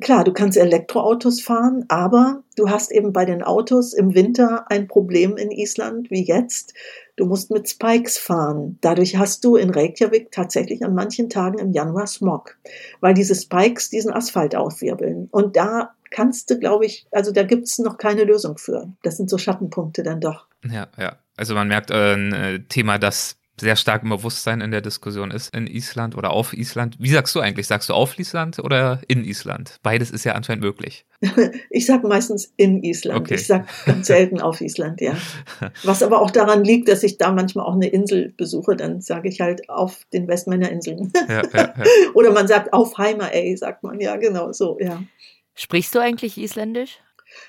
S1: klar, du kannst Elektroautos fahren, aber du hast eben bei den Autos im Winter ein Problem in Island wie jetzt. Du musst mit Spikes fahren. Dadurch hast du in Reykjavik tatsächlich an manchen Tagen im Januar Smog, weil diese Spikes diesen Asphalt aufwirbeln. Und da kannst du, glaube ich, also da gibt es noch keine Lösung für. Das sind so Schattenpunkte dann doch.
S2: Ja, ja. Also man merkt äh, ein äh, Thema, das sehr stark im Bewusstsein in der Diskussion ist in Island oder auf Island. Wie sagst du eigentlich? Sagst du auf Island oder in Island? Beides ist ja anscheinend möglich. [laughs]
S1: Ich sage meistens in Island. Okay. Ich sage ganz selten auf Island, ja. [laughs] Was aber auch daran liegt, dass ich da manchmal auch eine Insel besuche, dann sage ich halt auf den Westmännerinseln. Ja, ja, ja. [laughs] Oder man sagt auf Heimer, ey, sagt man, ja, genau so, ja.
S3: Sprichst du eigentlich Isländisch?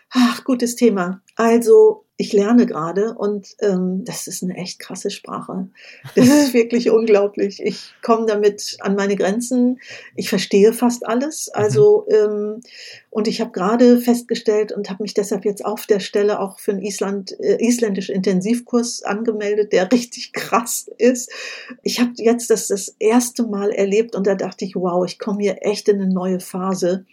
S1: Ach, gutes Thema. Also, ich lerne gerade und ähm, das ist eine echt krasse Sprache. Das ist [laughs] wirklich unglaublich. Ich komme damit an meine Grenzen. Ich verstehe fast alles. Mhm. Also, ähm, und ich habe gerade festgestellt und habe mich deshalb jetzt auf der Stelle auch für einen Island, äh, isländischen Intensivkurs angemeldet, der [laughs] richtig krass ist. Ich habe jetzt das das erste Mal erlebt und da dachte ich, wow, ich komme hier echt in eine neue Phase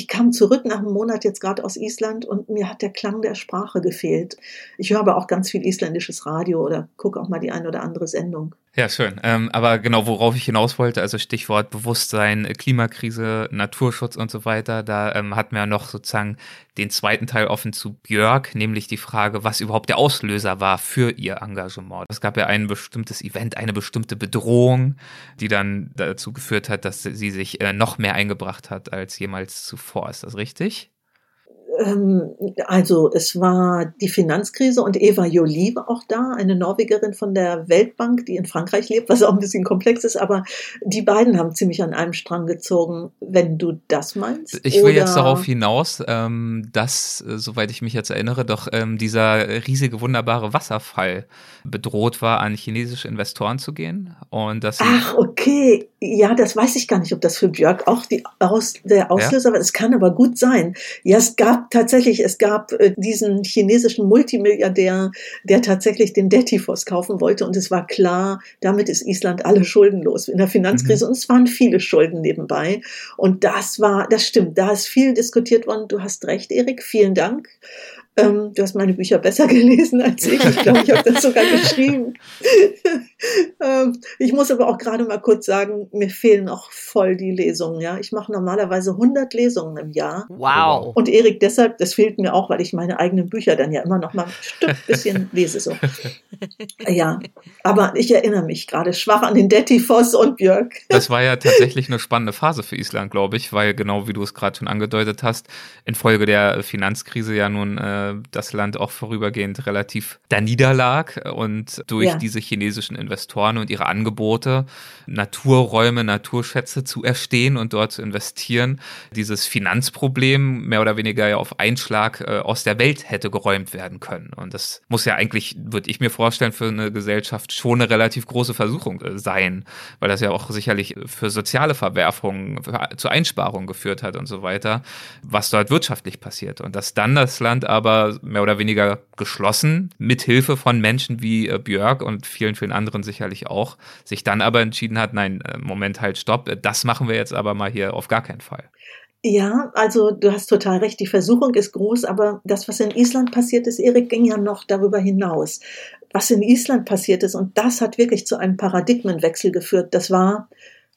S1: ich kam zurück nach einem Monat jetzt gerade aus Island und mir hat der Klang der Sprache gefehlt. Ich höre aber auch ganz viel isländisches Radio oder gucke auch mal die eine oder andere Sendung.
S2: Ja, schön. Ähm, aber genau, worauf ich hinaus wollte, also Stichwort Bewusstsein, Klimakrise, Naturschutz und so weiter, da ähm, hatten wir ja noch sozusagen den zweiten Teil offen zu Björk, nämlich die Frage, was überhaupt der Auslöser war für ihr Engagement. Es gab ja ein bestimmtes Event, eine bestimmte Bedrohung, die dann dazu geführt hat, dass sie sich äh, noch mehr eingebracht hat als jemals zuvor. Ist das richtig?
S1: Ähm, also es war die Finanzkrise und Eva Jolie war auch da, eine Norwegerin von der Weltbank, die in Frankreich lebt, was auch ein bisschen komplex ist, aber die beiden haben ziemlich an einem Strang gezogen, wenn du das meinst.
S2: Ich will oder? jetzt darauf hinaus, ähm, dass, äh, soweit ich mich jetzt erinnere, doch ähm, dieser riesige, wunderbare Wasserfall bedroht war, an chinesische Investoren zu gehen. Und dass
S1: Ach, okay. Ja, das weiß ich gar nicht, ob das für Björk auch die Aus, der Auslöser ja? war. Es kann aber gut sein. Ja, es gab tatsächlich, es gab äh, diesen chinesischen Multimilliardär, der tatsächlich den Detifos kaufen wollte und es war klar, damit ist Island alle schuldenlos in der Finanzkrise mhm. und es waren viele Schulden nebenbei und das war, das stimmt, da ist viel diskutiert worden. Du hast recht, Erik, vielen Dank. Ähm, du hast meine Bücher besser [laughs] gelesen als ich. Ich glaube, ich habe das sogar geschrieben. [laughs] ähm, ich muss aber auch gerade mal kurz sagen, mir fehlen auch voll die Lesungen. Ja, ich mache normalerweise 100 Lesungen im Jahr.
S3: Wow.
S1: Und Erik, deshalb, das fehlt mir auch, weil ich meine eigenen Bücher dann ja immer noch mal ein Stück bisschen [laughs] lese so. Ja, aber ich erinnere mich gerade schwach an den Detti Voss und Björk.
S2: Das war ja tatsächlich eine spannende Phase für Island, glaube ich, weil genau wie du es gerade schon angedeutet hast, infolge der Finanzkrise ja nun äh, das Land auch vorübergehend relativ da niederlag und durch ja. diese chinesischen Investoren und ihre Angebote Naturräume, Naturschätze zu erstehen und dort zu investieren, dieses Finanzproblem mehr oder weniger ja auf Einschlag äh, aus der Welt hätte geräumt werden können. Und das muss ja eigentlich, würde ich mir vorstellen, für eine Gesellschaft schon eine relativ große Versuchung äh, sein, weil das ja auch sicherlich für soziale Verwerfungen, für, zu Einsparungen geführt hat und so weiter, was dort wirtschaftlich passiert. Und dass dann das Land aber mehr oder weniger geschlossen, mit Hilfe von Menschen wie äh, Björk und vielen, vielen anderen sicherlich auch, sich dann aber entschieden hat, nein, äh, Moment halt, stopp, äh, das machen wir jetzt aber mal hier auf gar keinen Fall.
S1: Ja, also du hast total recht, die Versuchung ist groß, aber das, was in Island passiert ist, Erik, ging ja noch darüber hinaus. Was in Island passiert ist, und das hat wirklich zu einem Paradigmenwechsel geführt, das war,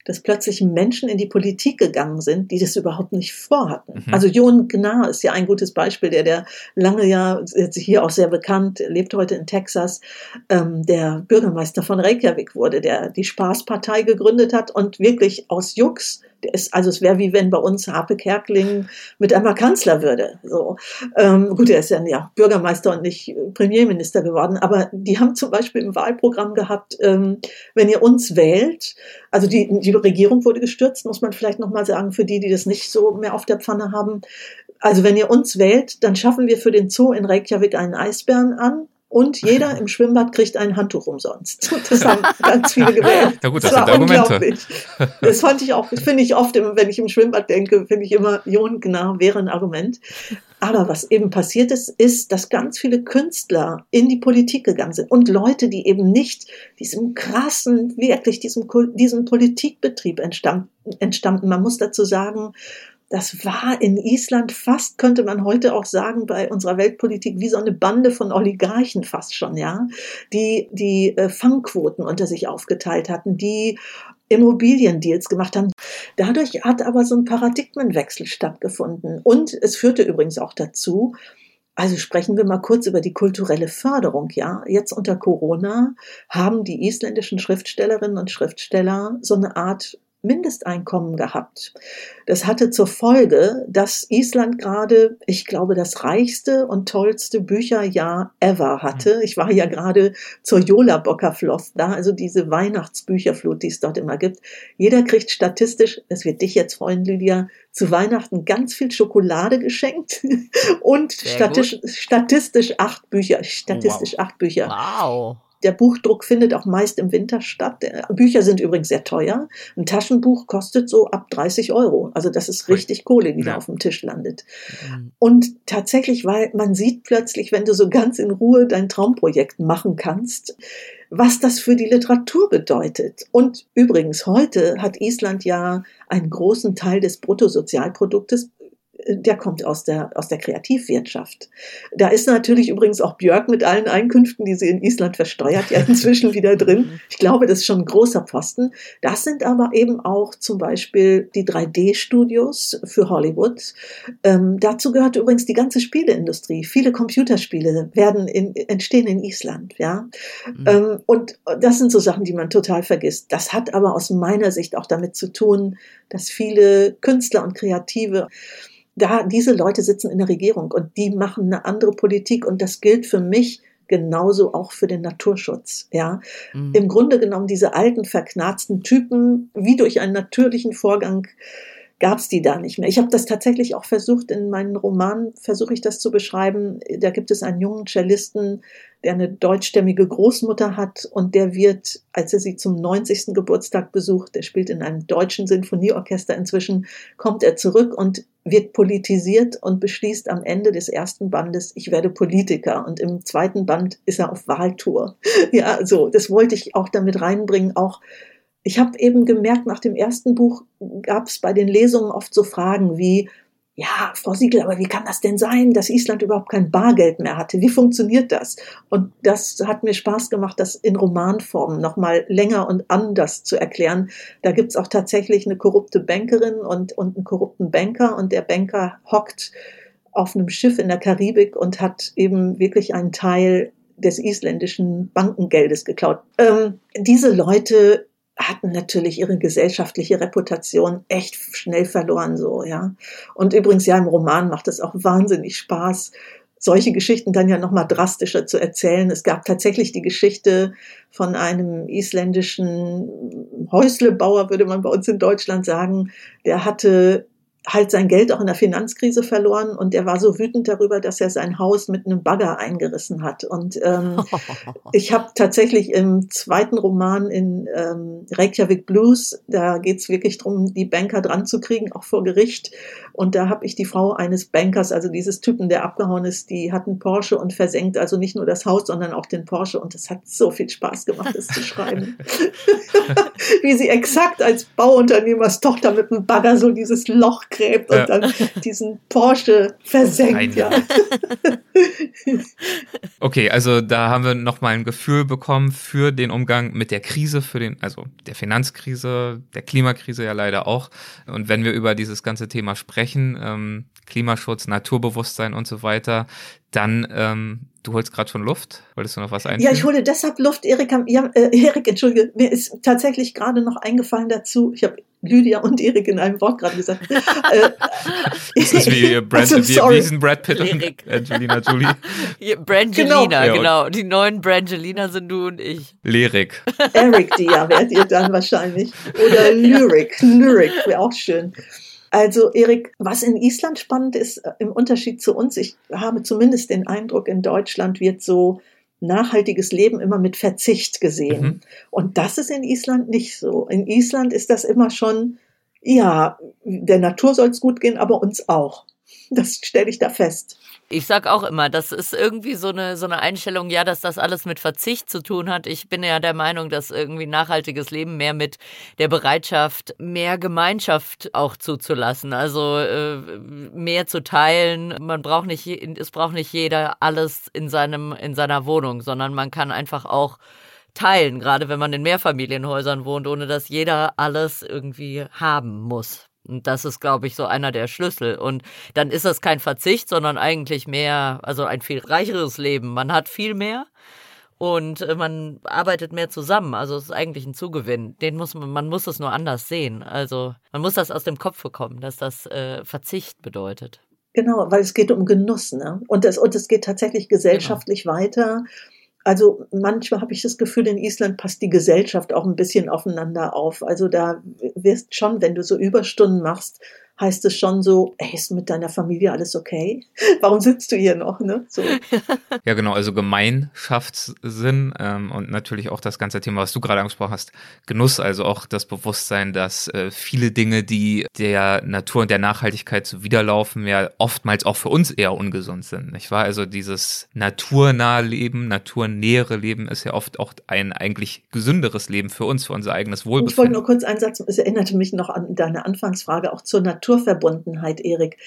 S1: dass plötzlich Menschen in die Politik gegangen sind, die das überhaupt nicht vorhatten. Mhm. Also Jon Gnar ist ja ein gutes Beispiel, der, der lange ja, hier auch sehr bekannt, lebt heute in Texas, ähm, der Bürgermeister von Reykjavik wurde, der die Spaßpartei gegründet hat und wirklich aus Jux ist, also es wäre wie wenn bei uns Harpe Kerkling mit einmal Kanzler würde. So. Ähm, gut, er ist ja, ja Bürgermeister und nicht Premierminister geworden, aber die haben zum Beispiel im Wahlprogramm gehabt, ähm, wenn ihr uns wählt, also die, die Regierung wurde gestürzt, muss man vielleicht nochmal sagen, für die, die das nicht so mehr auf der Pfanne haben. Also wenn ihr uns wählt, dann schaffen wir für den Zoo in Reykjavik einen Eisbären an und jeder im Schwimmbad kriegt ein Handtuch umsonst. [laughs] Das haben ganz viele gewählt.
S2: Ja gut, das, das sind Argumente.
S1: Das fand ich auch, finde ich oft, wenn ich im Schwimmbad denke, finde ich immer, Jon genau wäre ein Argument. Aber was eben passiert ist, ist, dass ganz viele Künstler in die Politik gegangen sind und Leute, die eben nicht diesem krassen, wirklich diesem, diesem Politikbetrieb entstammten. entstammten. Man muss dazu sagen, das war in Island fast, könnte man heute auch sagen, bei unserer Weltpolitik wie so eine Bande von Oligarchen fast schon, ja, die die äh, Fangquoten unter sich aufgeteilt hatten, die Immobiliendeals gemacht haben. Dadurch hat aber so ein Paradigmenwechsel stattgefunden. Und es führte übrigens auch dazu, also sprechen wir mal kurz über die kulturelle Förderung, ja. Jetzt unter Corona haben die isländischen Schriftstellerinnen und Schriftsteller so eine Art Mindesteinkommen gehabt. Das hatte zur Folge, dass Island gerade, ich glaube, das reichste und tollste Bücherjahr ever hatte. Mhm. Ich war ja gerade zur Jola Bockerfloss da, also diese Weihnachtsbücherflut, die es dort immer gibt. Jeder kriegt statistisch, es wird dich jetzt freuen, Lydia, zu Weihnachten ganz viel Schokolade geschenkt [laughs] und statistisch, statistisch acht Bücher, statistisch wow. acht Bücher.
S3: Wow.
S1: Der Buchdruck findet auch meist im Winter statt. Bücher sind übrigens sehr teuer. Ein Taschenbuch kostet so ab 30 Euro. Also das ist richtig Kohle, die ja. da auf dem Tisch landet. Mhm. Und tatsächlich, weil man sieht plötzlich, wenn du so ganz in Ruhe dein Traumprojekt machen kannst, was das für die Literatur bedeutet. Und übrigens, heute hat Island ja einen großen Teil des Bruttosozialproduktes der kommt aus der, aus der Kreativwirtschaft. Da ist natürlich übrigens auch Björk mit allen Einkünften, die sie in Island versteuert, ja [laughs] inzwischen wieder drin. Ich glaube, das ist schon ein großer Posten. Das sind aber eben auch zum Beispiel die 3D-Studios für Hollywood. Ähm, dazu gehört übrigens die ganze Spieleindustrie. Viele Computerspiele werden in, entstehen in Island, ja. Mhm. Ähm, und das sind so Sachen, die man total vergisst. Das hat aber aus meiner Sicht auch damit zu tun, dass viele Künstler und Kreative da, diese Leute sitzen in der Regierung und die machen eine andere Politik und das gilt für mich genauso auch für den Naturschutz. Ja, mhm. im Grunde genommen diese alten verknarzten Typen, wie durch einen natürlichen Vorgang gab es die da nicht mehr. Ich habe das tatsächlich auch versucht in meinen Romanen, versuche ich das zu beschreiben. Da gibt es einen jungen Cellisten, der eine deutschstämmige Großmutter hat und der wird, als er sie zum 90. Geburtstag besucht, der spielt in einem deutschen Sinfonieorchester inzwischen, kommt er zurück und wird politisiert und beschließt am Ende des ersten Bandes, ich werde Politiker. Und im zweiten Band ist er auf Wahltour. [laughs] Ja, so, das wollte ich auch damit reinbringen. Auch ich habe eben gemerkt, nach dem ersten Buch gab es bei den Lesungen oft so Fragen wie, ja, Frau Siegel, aber wie kann das denn sein, dass Island überhaupt kein Bargeld mehr hatte? Wie funktioniert das? Und das hat mir Spaß gemacht, das in Romanform nochmal länger und anders zu erklären. Da gibt's auch tatsächlich eine korrupte Bankerin und, und einen korrupten Banker und der Banker hockt auf einem Schiff in der Karibik und hat eben wirklich einen Teil des isländischen Bankengeldes geklaut. Ähm, diese Leute hatten natürlich ihre gesellschaftliche Reputation echt schnell verloren, so, ja. Und übrigens, ja, im Roman macht es auch wahnsinnig Spaß, solche Geschichten dann ja nochmal drastischer zu erzählen. Es gab tatsächlich die Geschichte von einem isländischen Häuslebauer, würde man bei uns in Deutschland sagen, der hatte halt sein Geld auch in der Finanzkrise verloren und er war so wütend darüber, dass er sein Haus mit einem Bagger eingerissen hat. Und ähm, [laughs] ich habe tatsächlich im zweiten Roman in ähm, Reykjavik Blues, da geht's wirklich drum, die Banker dran zu kriegen, auch vor Gericht. Und da habe ich die Frau eines Bankers, also dieses Typen, der abgehauen ist, die hat einen Porsche und versenkt also nicht nur das Haus, sondern auch den Porsche. Und es hat so viel Spaß gemacht, es zu schreiben. [laughs] [laughs] Wie sie exakt als Bauunternehmerstochter mit einem Bagger so dieses Loch gräbt und ja. dann diesen Porsche versenkt. Ja.
S2: okay, also da haben wir nochmal ein Gefühl bekommen für den Umgang mit der Krise, für den, also der Finanzkrise, der Klimakrise ja leider auch. Und wenn wir über dieses ganze Thema sprechen, ähm, Klimaschutz, Naturbewusstsein und so weiter, dann ähm, Du holst gerade schon Luft. Wolltest du noch was einfügen?
S1: Ja, ich hole deshalb Luft. Erik, ja, äh, Erik, entschuldige, mir ist tatsächlich gerade noch eingefallen dazu. Ich habe Lydia und Erik in einem Wort gerade gesagt. [laughs] äh,
S2: das ist wie [laughs] Brand, also, wie, wie sind Brad Pitt und Angelina Jolie. [laughs]
S3: Brangelina, genau. genau. Die neuen Brangelina sind du und ich.
S2: Lyrik.
S1: Eric, die ja, werdet ihr dann wahrscheinlich. Oder Lyric. Lyric wäre auch schön. Also Erik, was in Island spannend ist, äh, im Unterschied zu uns, ich habe zumindest den Eindruck, in Deutschland wird so nachhaltiges Leben immer mit Verzicht gesehen. Mhm. Und das ist in Island nicht so. In Island ist das immer schon, ja, der Natur soll es gut gehen, aber uns auch. Das stelle ich da fest.
S3: Ich sag auch immer, das ist irgendwie so eine, so eine Einstellung, ja, dass das alles mit Verzicht zu tun hat. Ich bin ja der Meinung, dass irgendwie nachhaltiges Leben mehr mit der Bereitschaft, mehr Gemeinschaft auch zuzulassen. Also äh, mehr zu teilen. Man braucht nicht, es braucht nicht jeder alles in seinem, in seiner Wohnung, sondern man kann einfach auch teilen, gerade wenn man in Mehrfamilienhäusern wohnt, ohne dass jeder alles irgendwie haben muss. Und das ist, glaube ich, so einer der Schlüssel. Und dann ist das kein Verzicht, sondern eigentlich mehr, also ein viel reicheres Leben. Man hat viel mehr und äh, man arbeitet mehr zusammen. Also es ist eigentlich ein Zugewinn. Den muss man, man muss es nur anders sehen. Also man muss das aus dem Kopf bekommen, dass das äh, Verzicht bedeutet.
S1: Genau, weil es geht um Genuss, ne? Und es, und es geht tatsächlich gesellschaftlich genau. weiter. Also manchmal habe ich das Gefühl, in Island passt die Gesellschaft auch ein bisschen aufeinander auf. Also da wirst schon, wenn du so Überstunden machst, heißt es schon so, ey, ist mit deiner Familie alles okay? [laughs] Warum sitzt du hier noch? Ne? So. [laughs]
S2: Ja, genau, also Gemeinschaftssinn ähm, und natürlich auch das ganze Thema, was du gerade angesprochen hast, Genuss, also auch das Bewusstsein, dass äh, viele Dinge, die der Natur und der Nachhaltigkeit zuwiderlaufen, ja oftmals auch für uns eher ungesund sind, nicht wahr? Also dieses naturnahe Leben, naturnähere Leben ist ja oft auch ein eigentlich gesünderes Leben für uns, für unser eigenes Wohlbefinden.
S1: Ich wollte nur kurz einen Satz, es erinnerte mich noch an deine Anfangsfrage auch zur Natur Naturverbundenheit, Erik.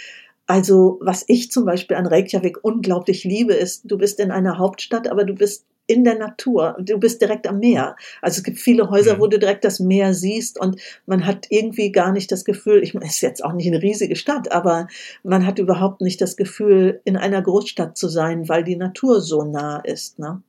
S1: Also, was ich zum Beispiel an Reykjavik unglaublich liebe, ist, du bist in einer Hauptstadt, aber du bist in der Natur. Du bist direkt am Meer. Also es gibt viele Häuser, mhm. wo du direkt das Meer siehst und man hat irgendwie gar nicht das Gefühl, ich meine, es ist jetzt auch nicht eine riesige Stadt, aber man hat überhaupt nicht das Gefühl, in einer Großstadt zu sein, weil die Natur so nah ist. Ne?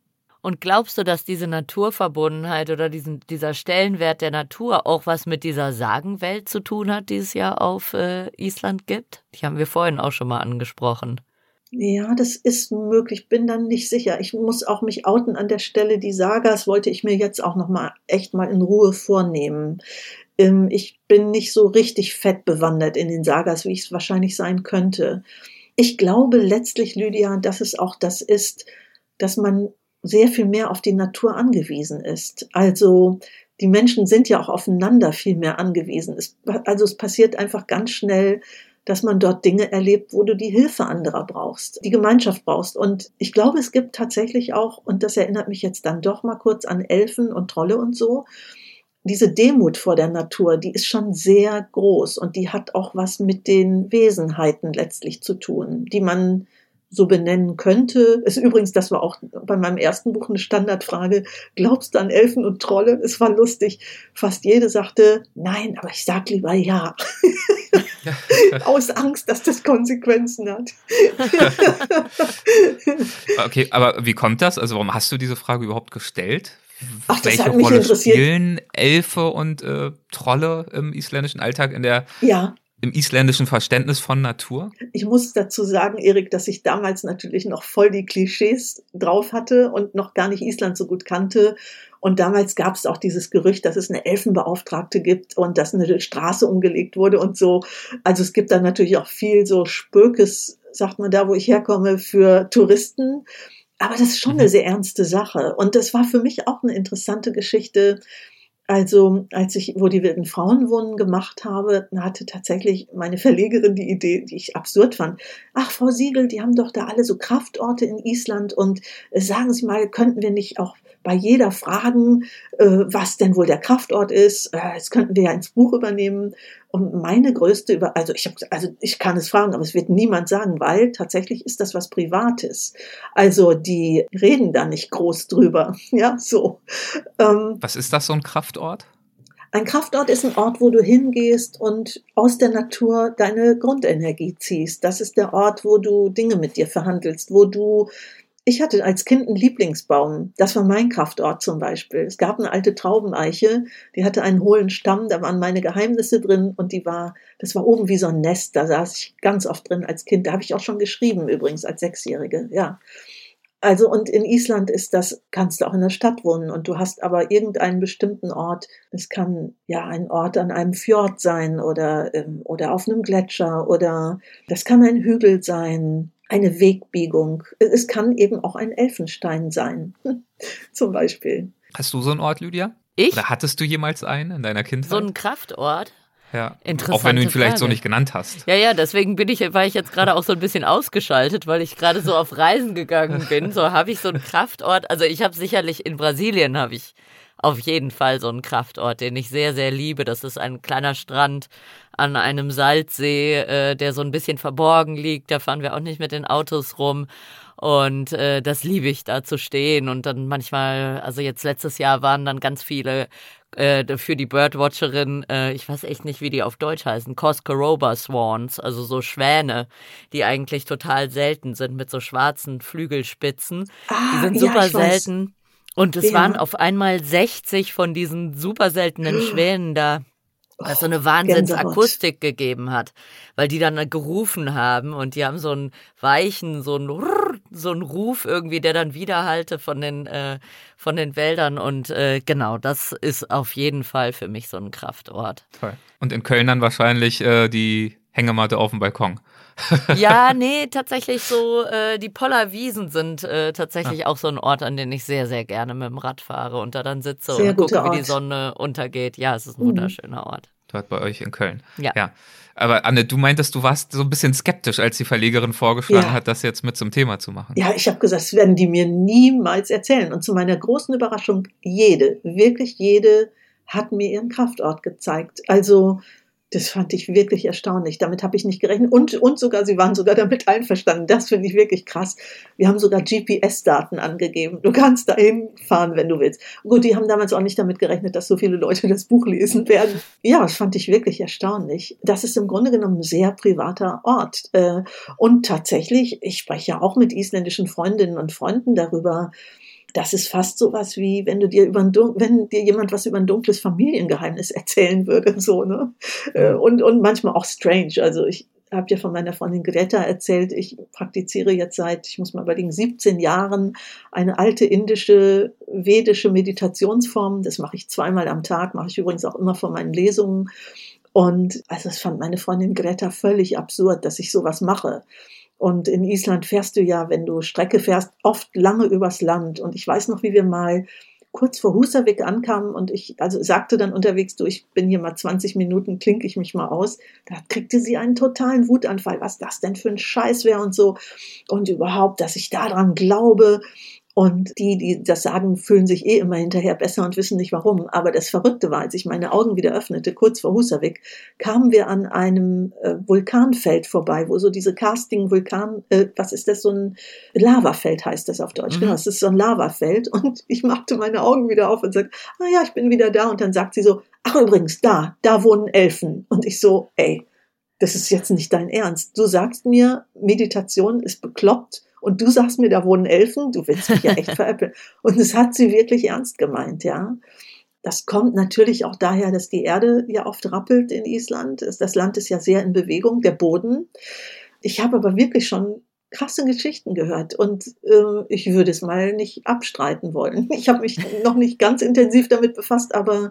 S3: Und glaubst du, dass diese Naturverbundenheit oder diesen, dieser Stellenwert der Natur auch was mit dieser Sagenwelt zu tun hat, die es ja auf äh, Island gibt? Die haben wir vorhin auch schon mal angesprochen.
S1: Ja, das ist möglich, bin dann nicht sicher. Ich muss auch mich outen an der Stelle. Die Sagas wollte ich mir jetzt auch noch mal echt mal in Ruhe vornehmen. Ähm, ich bin nicht so richtig fett bewandert in den Sagas, wie ich es wahrscheinlich sein könnte. Ich glaube letztlich, Lydia, dass es auch das ist, dass man sehr viel mehr auf die Natur angewiesen ist. Also die Menschen sind ja auch aufeinander viel mehr angewiesen. Es, also es passiert einfach ganz schnell, dass man dort Dinge erlebt, wo du die Hilfe anderer brauchst, die Gemeinschaft brauchst. Und ich glaube, es gibt tatsächlich auch, und das erinnert mich jetzt dann doch mal kurz an Elfen und Trolle und so, diese Demut vor der Natur, die ist schon sehr groß und die hat auch was mit den Wesenheiten letztlich zu tun, die man so benennen könnte. Ist übrigens, das war auch bei meinem ersten Buch eine Standardfrage. Glaubst du an Elfen und Trolle? Es war lustig. Fast jede sagte, nein, aber ich sag lieber ja. [laughs] Aus Angst, dass das Konsequenzen hat. [laughs]
S2: okay, aber wie kommt das? Also warum hast du diese Frage überhaupt gestellt?
S1: Ach, das
S2: Welche
S1: hat mich
S2: Rolle
S1: interessiert.
S2: spielen Elfe und äh, Trolle im isländischen Alltag in der
S1: Ja,
S2: im isländischen Verständnis von Natur?
S1: ich muss dazu sagen, Erik, dass ich damals natürlich noch voll die Klischees drauf hatte und noch gar nicht Island so gut kannte. Und damals gab es auch dieses Gerücht, dass es eine Elfenbeauftragte gibt und dass eine Straße umgelegt wurde und so. Also es gibt da natürlich auch viel so Spökes, sagt man da, wo ich herkomme, für Touristen. Aber das ist schon eine sehr ernste Sache. Und das war für mich auch eine interessante Geschichte. Also, als ich, wo die wilden Frauenwohnen gemacht habe, hatte tatsächlich meine Verlegerin die Idee, die ich absurd fand. Ach, Frau Siegel, die haben doch da alle so Kraftorte in Island und äh, sagen Sie mal, könnten wir nicht auch bei jeder fragen, äh, was denn wohl der Kraftort ist? Äh, das könnten wir ja ins Buch übernehmen. Und meine größte über, also ich habe, also ich kann es fragen, aber es wird niemand sagen, weil tatsächlich ist das was Privates. Also die reden da nicht groß drüber, [laughs] ja, so. Ähm,
S2: Was ist das so ein Kraftort?
S1: ein Kraftort ist ein Ort, wo du hingehst und aus der Natur deine Grundenergie ziehst. Das ist der Ort, wo du Dinge mit dir verhandelst, wo du ich hatte als Kind einen Lieblingsbaum. Das war mein Kraftort zum Beispiel. Es gab eine alte Traubeneiche, die hatte einen hohlen Stamm, da waren meine Geheimnisse drin und die war, das war oben wie so ein Nest, da saß ich ganz oft drin als Kind. Da habe ich auch schon geschrieben übrigens als Sechsjährige, ja. Also und in Island ist das, kannst du auch in der Stadt wohnen und du hast aber irgendeinen bestimmten Ort. Es kann ja ein Ort an einem Fjord sein oder, ähm, oder auf einem Gletscher oder das kann ein Hügel sein, eine Wegbiegung. Es kann eben auch ein Elfenstein sein, [laughs] zum Beispiel.
S2: Hast du so einen Ort, Lydia?
S3: Ich?
S2: Oder hattest du jemals einen in deiner Kindheit?
S3: So ein Kraftort?
S2: ja. Auch wenn du ihn vielleicht so
S3: Frage.
S2: nicht genannt hast.
S3: Ja, ja, deswegen bin ich, war ich jetzt gerade auch so ein bisschen ausgeschaltet, weil ich gerade so auf Reisen gegangen bin. So habe ich so einen Kraftort. Also ich habe sicherlich in Brasilien habe ich auf jeden Fall so einen Kraftort, den ich sehr, sehr liebe. Das ist ein kleiner Strand an einem Salzsee, äh, der so ein bisschen verborgen liegt. Da fahren wir auch nicht mit den Autos rum. Und äh, das liebe ich, da zu stehen. Und dann manchmal, also jetzt letztes Jahr waren dann ganz viele äh, für die Birdwatcherin, äh, ich weiß echt nicht, wie die auf Deutsch heißen, Coscaroba Swans, also so Schwäne, die eigentlich total selten sind mit so schwarzen Flügelspitzen.
S1: Ah,
S3: die sind
S1: ja,
S3: super
S1: ich weiß.
S3: Und es
S1: Ja.
S3: waren auf einmal 60 von diesen super seltenen Schwänen da. Was so eine Wahnsinnsakustik gegeben hat, weil die dann gerufen haben und die haben so einen weichen, so einen, so einen Ruf irgendwie, der dann widerhallte von den, äh, von den Wäldern und äh, genau, das ist auf jeden Fall für mich so ein Kraftort.
S2: Toll. Und in Köln dann wahrscheinlich äh, die Hängematte auf dem Balkon.
S3: Ja, [laughs] nee, tatsächlich so, äh, die Pollerwiesen sind äh, tatsächlich auch so ein Ort, an den ich sehr, sehr gerne mit dem Rad fahre und da dann sitze
S1: Sehr
S3: und gucke,
S1: guter
S3: wie die
S1: Ort.
S3: Sonne untergeht. Ja, es ist ein
S1: Mhm.
S3: wunderschöner Ort.
S2: Dort bei euch in Köln.
S3: Ja.
S2: ja. Aber Anne, du meintest, du warst so ein bisschen skeptisch, als die Verlegerin vorgeschlagen
S1: Ja.
S2: hat, das jetzt mit zum Thema zu machen.
S1: Ja, ich habe gesagt, das werden die mir niemals erzählen. Und zu meiner großen Überraschung, jede, wirklich jede, hat mir ihren Kraftort gezeigt. Also das fand ich wirklich erstaunlich. Damit habe ich nicht gerechnet. Und, und sogar, sie waren sogar damit einverstanden. Das finde ich wirklich krass. Wir haben sogar GPS-Daten angegeben. Du kannst dahin fahren, wenn du willst. Gut, die haben damals auch nicht damit gerechnet, dass so viele Leute das Buch lesen werden. Ja, das fand ich wirklich erstaunlich. Das ist im Grunde genommen ein sehr privater Ort. Äh, Und tatsächlich, ich spreche ja auch mit isländischen Freundinnen und Freunden darüber, das ist fast sowas wie, wenn du dir über ein wenn dir jemand was über ein dunkles Familiengeheimnis [laughs] erzählen würde, so, ne? Äh, Und, und manchmal auch strange. Also ich habe ja von meiner Freundin Greta erzählt, ich praktiziere jetzt seit, ich muss mal überlegen, 17 Jahren eine alte indische, vedische Meditationsform. Das mache ich zweimal am Tag, mache ich übrigens auch immer vor meinen Lesungen. Und also das fand meine Freundin Greta völlig absurd, dass ich sowas mache. Und in Island fährst du ja, wenn du Strecke fährst, oft lange übers Land. Und ich weiß noch, wie wir mal kurz vor Husavik ankamen und ich also sagte dann unterwegs, du, ich bin hier mal 20 Minuten, klinke ich mich mal aus. Da kriegte sie einen totalen Wutanfall, was das denn für ein Scheiß wäre und so. Und überhaupt, dass ich daran glaube. Und die, die das sagen, fühlen sich eh immer hinterher besser und wissen nicht warum. Aber das Verrückte war, als ich meine Augen wieder öffnete, kurz vor Husavik, kamen wir an einem äh, Vulkanfeld vorbei, wo so diese Casting-Vulkan, äh, was ist das, so ein Lavafeld heißt das auf Deutsch. Mhm. Genau, es ist so ein Lavafeld. [laughs] Und ich machte meine Augen wieder auf und sagte, ah ja, ich bin wieder da. Und dann sagt sie so, ach übrigens, da, da wohnen Elfen. Und ich so, ey, das ist jetzt nicht dein Ernst. Du sagst mir, Meditation ist bekloppt und du sagst mir, da wohnen Elfen, du willst mich ja echt [laughs] veräppeln. Und es hat sie wirklich ernst gemeint, ja. Das kommt natürlich auch daher, dass die Erde ja oft rappelt in Island. Das Land ist ja sehr in Bewegung, der Boden. Ich habe aber wirklich schon krasse Geschichten gehört und äh, ich würde es mal nicht abstreiten wollen. [laughs] Ich habe mich noch nicht ganz intensiv damit befasst, aber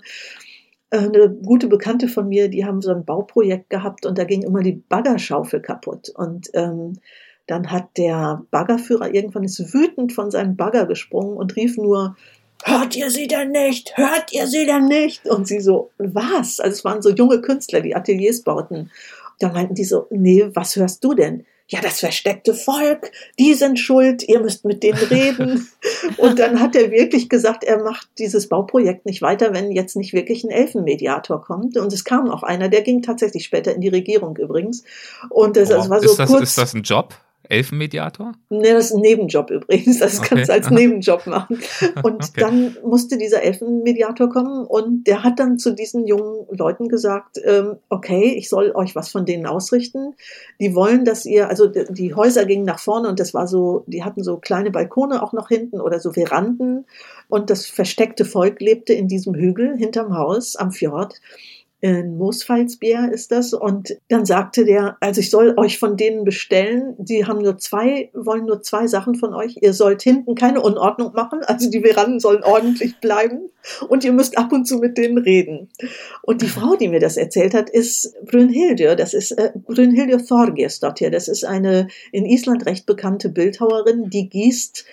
S1: äh, eine gute Bekannte von mir, die haben so ein Bauprojekt gehabt und da ging immer die Baggerschaufel kaputt und ähm, dann hat der Baggerführer irgendwann ist wütend von seinem Bagger gesprungen und rief nur, hört ihr sie denn nicht? Hört ihr sie denn nicht? Und sie so, was? Also es waren so junge Künstler, die Ateliers bauten. Da meinten die so, nee, was hörst du denn? Ja, das versteckte Volk, die sind schuld, ihr müsst mit denen reden. [laughs] Und dann hat er wirklich gesagt, er macht dieses Bauprojekt nicht weiter, wenn jetzt nicht wirklich ein Elfenmediator kommt. Und es kam auch einer, der ging tatsächlich später in die Regierung übrigens. Und das, oh, das war so
S2: ist das,
S1: kurz.
S2: Ist das ein Job? Elfenmediator?
S1: Nee, das ist ein Nebenjob übrigens. Das okay. kannst du als Nebenjob machen. Und [laughs] okay. dann musste dieser Elfenmediator kommen und der hat dann zu diesen jungen Leuten gesagt, ähm, okay, ich soll euch was von denen ausrichten. Die wollen, dass ihr, also die Häuser gingen nach vorne und das war so, die hatten so kleine Balkone auch noch hinten oder so Veranden und das versteckte Volk lebte in diesem Hügel hinterm Haus am Fjord in Moosfalsbier ist das. Und dann sagte der, also ich soll euch von denen bestellen. Die haben nur zwei, wollen nur zwei Sachen von euch. Ihr sollt hinten keine Unordnung machen. Also die Veranden sollen ordentlich bleiben. Und ihr müsst ab und zu mit denen reden. Und die Frau, die mir das erzählt hat, ist Brünnhilde. Das ist äh, Brünnhilde Þorgeirsdottir. Das ist eine in Island recht bekannte Bildhauerin, die gießt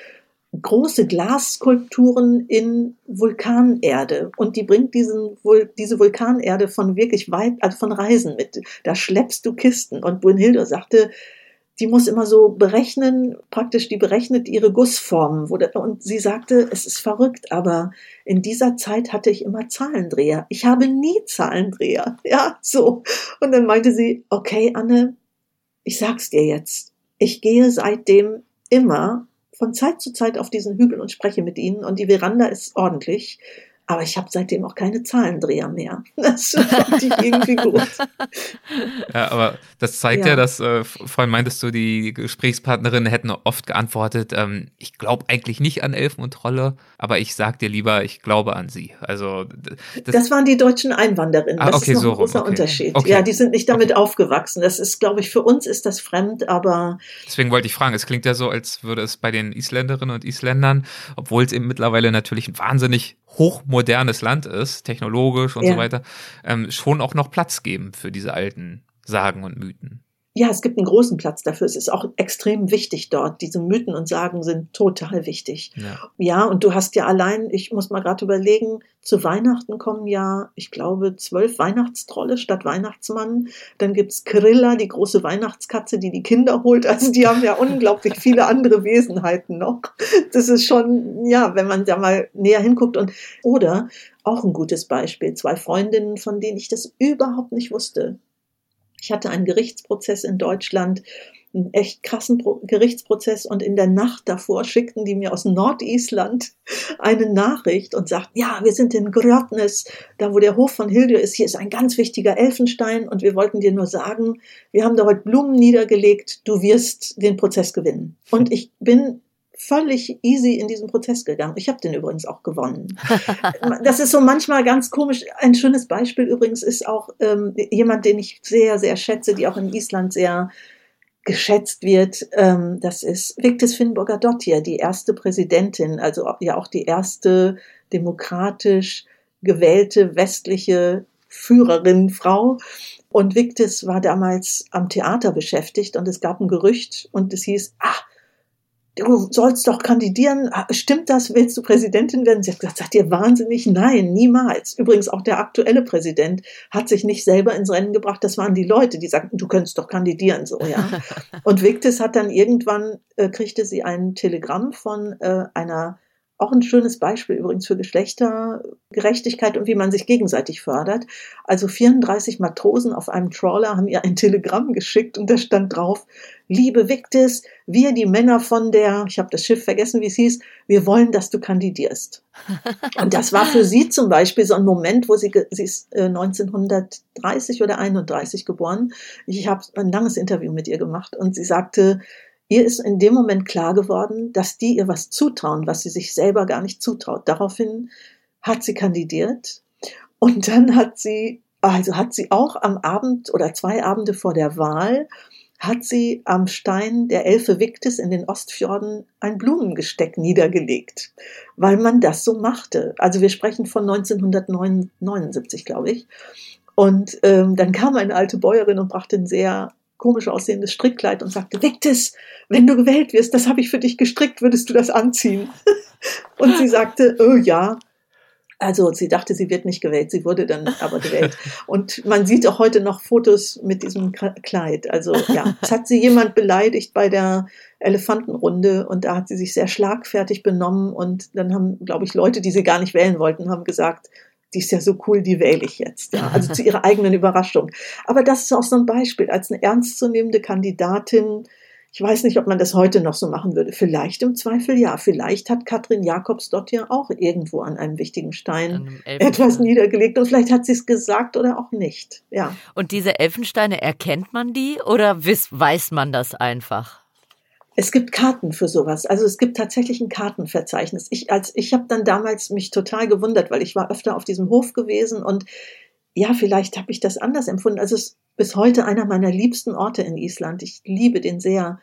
S1: große Glasskulpturen in Vulkanerde und die bringt diesen, diese Vulkanerde von wirklich weit, also von Reisen mit. Da schleppst du Kisten und Brunhilde sagte, die muss immer so berechnen, praktisch die berechnet ihre Gussformen. und sie sagte, es ist verrückt, aber in dieser Zeit hatte ich immer Zahlendreher. Ich habe nie Zahlendreher. [laughs] Ja, so. Und dann meinte sie, okay, Anne, ich sag's dir jetzt. Ich gehe seitdem immer von Zeit zu Zeit auf diesen Hügel und spreche mit ihnen und die Veranda ist ordentlich. Aber ich habe seitdem auch keine Zahlendreher mehr. [laughs] Das fand ich irgendwie gut.
S2: Ja, aber das zeigt ja, ja dass, äh, vorhin meintest du, die Gesprächspartnerinnen hätten oft geantwortet, ähm, ich glaube eigentlich nicht an Elfen und Trolle, aber ich sag dir lieber, ich glaube an sie. Also
S1: Das, das waren die deutschen Einwanderinnen. Ah, das okay, ist noch so ein großer okay. Unterschied. Okay. Ja, die sind nicht damit aufgewachsen. Das ist, glaube ich, für uns ist das fremd, aber.
S2: Deswegen wollte ich fragen, es klingt ja so, als würde es bei den Isländerinnen und Isländern, obwohl es eben mittlerweile natürlich ein wahnsinnig hochmodernes Land ist, technologisch und ja. so weiter, ähm, schon auch noch Platz geben für diese alten Sagen und Mythen.
S1: Ja, es gibt einen großen Platz dafür. Es ist auch extrem wichtig dort. Diese Mythen und Sagen sind total wichtig. Ja, ja und du hast ja allein, ich muss mal gerade überlegen, zu Weihnachten kommen ja, ich glaube, zwölf Weihnachtstrolle statt Weihnachtsmann. Dann gibt's Krilla, die große Weihnachtskatze, die die Kinder holt. Also die haben ja [laughs] unglaublich viele andere Wesenheiten noch. Das ist schon, ja, wenn man da mal näher hinguckt und, oder auch ein gutes Beispiel, zwei Freundinnen, von denen ich das überhaupt nicht wusste ich hatte einen Gerichtsprozess in Deutschland, einen echt krassen Pro Gerichtsprozess und in der Nacht davor schickten die mir aus Nordisland [laughs] eine Nachricht und sagten, ja, wir sind in Grötnes, da wo der Hof von Hildur ist, hier ist ein ganz wichtiger Elfenstein und wir wollten dir nur sagen, wir haben da heute Blumen niedergelegt, du wirst den Prozess gewinnen. Und ich bin völlig easy in diesen Prozess gegangen. Ich habe den übrigens auch gewonnen. [laughs] das ist so manchmal ganz komisch. Ein schönes Beispiel übrigens ist auch ähm, jemand, den ich sehr, sehr schätze, die auch in Island sehr geschätzt wird. Ähm, das ist Victis Finnburger Dottir, die erste Präsidentin, also ja auch die erste demokratisch gewählte westliche Führerin, Frau. Und Victis war damals am Theater beschäftigt und es gab ein Gerücht und es hieß, ah, du sollst doch kandidieren. Stimmt das? Willst du Präsidentin werden? Sie hat gesagt, seid ihr wahnsinnig? Nein, niemals. Übrigens auch der aktuelle Präsident hat sich nicht selber ins Rennen gebracht. Das waren die Leute, die sagten, du könntest doch kandidieren, so, ja. [laughs] Und Victis hat dann irgendwann, äh, kriegte sie ein Telegramm von äh, einer auch ein schönes Beispiel übrigens für Geschlechtergerechtigkeit und wie man sich gegenseitig fördert. Also 34 Matrosen auf einem Trawler haben ihr ein Telegramm geschickt und da stand drauf, liebe Victis, wir die Männer von der, ich habe das Schiff vergessen, wie es hieß, wir wollen, dass du kandidierst. [laughs] Und das war für sie zum Beispiel so ein Moment, wo sie, sie ist 1930 äh, oder 31 geboren. Ich habe ein langes Interview mit ihr gemacht und sie sagte, Ihr ist in dem Moment klar geworden, dass die ihr was zutrauen, was sie sich selber gar nicht zutraut. Daraufhin hat sie kandidiert und dann hat sie, also hat sie auch am Abend oder zwei Abende vor der Wahl, hat sie am Stein der Elfe Victis in den Ostfjorden ein Blumengesteck niedergelegt, weil man das so machte. Also wir sprechen von 1979, glaube ich. Und ähm, dann kam eine alte Bäuerin und brachte ein sehr komisch aussehendes Strickkleid und sagte, Victis, wenn du gewählt wirst, das habe ich für dich gestrickt, würdest du das anziehen? [laughs] und sie sagte, oh ja. Also sie dachte, sie wird nicht gewählt, sie wurde dann aber gewählt. Und man sieht auch heute noch Fotos mit diesem Kleid. Also ja, es hat sie jemand beleidigt bei der Elefantenrunde und da hat sie sich sehr schlagfertig benommen und dann haben, glaube ich, Leute, die sie gar nicht wählen wollten, haben gesagt, die ist ja so cool, die wähle ich jetzt. Ja. Also zu ihrer eigenen Überraschung. Aber das ist auch so ein Beispiel. Als eine ernstzunehmende Kandidatin, ich weiß nicht, ob man das heute noch so machen würde. Vielleicht im Zweifel ja. Vielleicht hat Katrin Jakobs dort ja auch irgendwo an einem wichtigen Stein etwas niedergelegt und vielleicht hat sie es gesagt oder auch nicht. Ja.
S3: Und diese Elfensteine, erkennt man die oder weiß man das einfach?
S1: Es gibt Karten für sowas. Also es gibt tatsächlich ein Kartenverzeichnis. Ich als ich habe dann damals mich total gewundert, weil ich war öfter auf diesem Hof gewesen und ja, vielleicht habe ich das anders empfunden. Also es ist bis heute einer meiner liebsten Orte in Island. Ich liebe den sehr.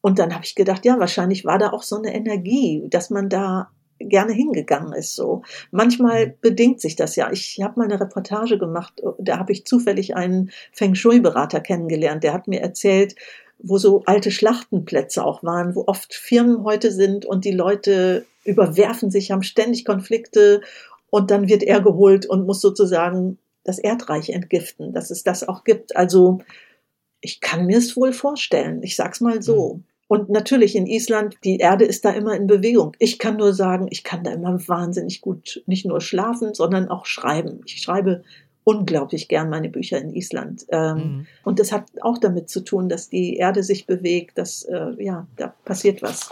S1: Und dann habe ich gedacht, ja, wahrscheinlich war da auch so eine Energie, dass man da gerne hingegangen ist. So manchmal mhm. bedingt sich das ja. Ich habe mal eine Reportage gemacht. Da habe ich zufällig einen Feng Shui-Berater kennengelernt. Der hat mir erzählt, wo so alte Schlachtenplätze auch waren, wo oft Firmen heute sind und die Leute überwerfen sich, haben ständig Konflikte und dann wird er geholt und muss sozusagen das Erdreich entgiften, dass es das auch gibt. Also ich kann mir es wohl vorstellen. Ich sag's mal so. Mhm. Und natürlich in Island, die Erde ist da immer in Bewegung. Ich kann nur sagen, ich kann da immer wahnsinnig gut nicht nur schlafen, sondern auch schreiben. Ich schreibe unglaublich gern meine Bücher in Island. Ähm, mhm. Und das hat auch damit zu tun, dass die Erde sich bewegt, dass, äh, ja, da passiert was.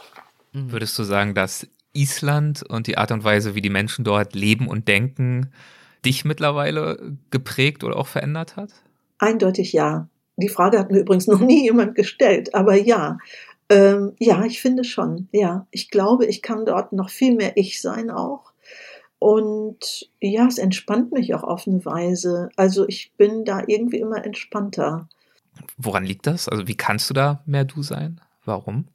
S2: Mhm. Würdest du sagen, dass Island und die Art und Weise, wie die Menschen dort leben und denken, dich mittlerweile geprägt oder auch verändert hat?
S1: Eindeutig ja. Die Frage hat mir übrigens noch nie jemand gestellt, aber ja. Ähm, ja, ich finde schon. Ja, ich glaube, ich kann dort noch viel mehr ich sein auch. Und ja, es entspannt mich auch auf eine Weise. Also ich bin da irgendwie immer entspannter.
S2: Woran liegt das? Also wie kannst du da mehr du sein? Warum?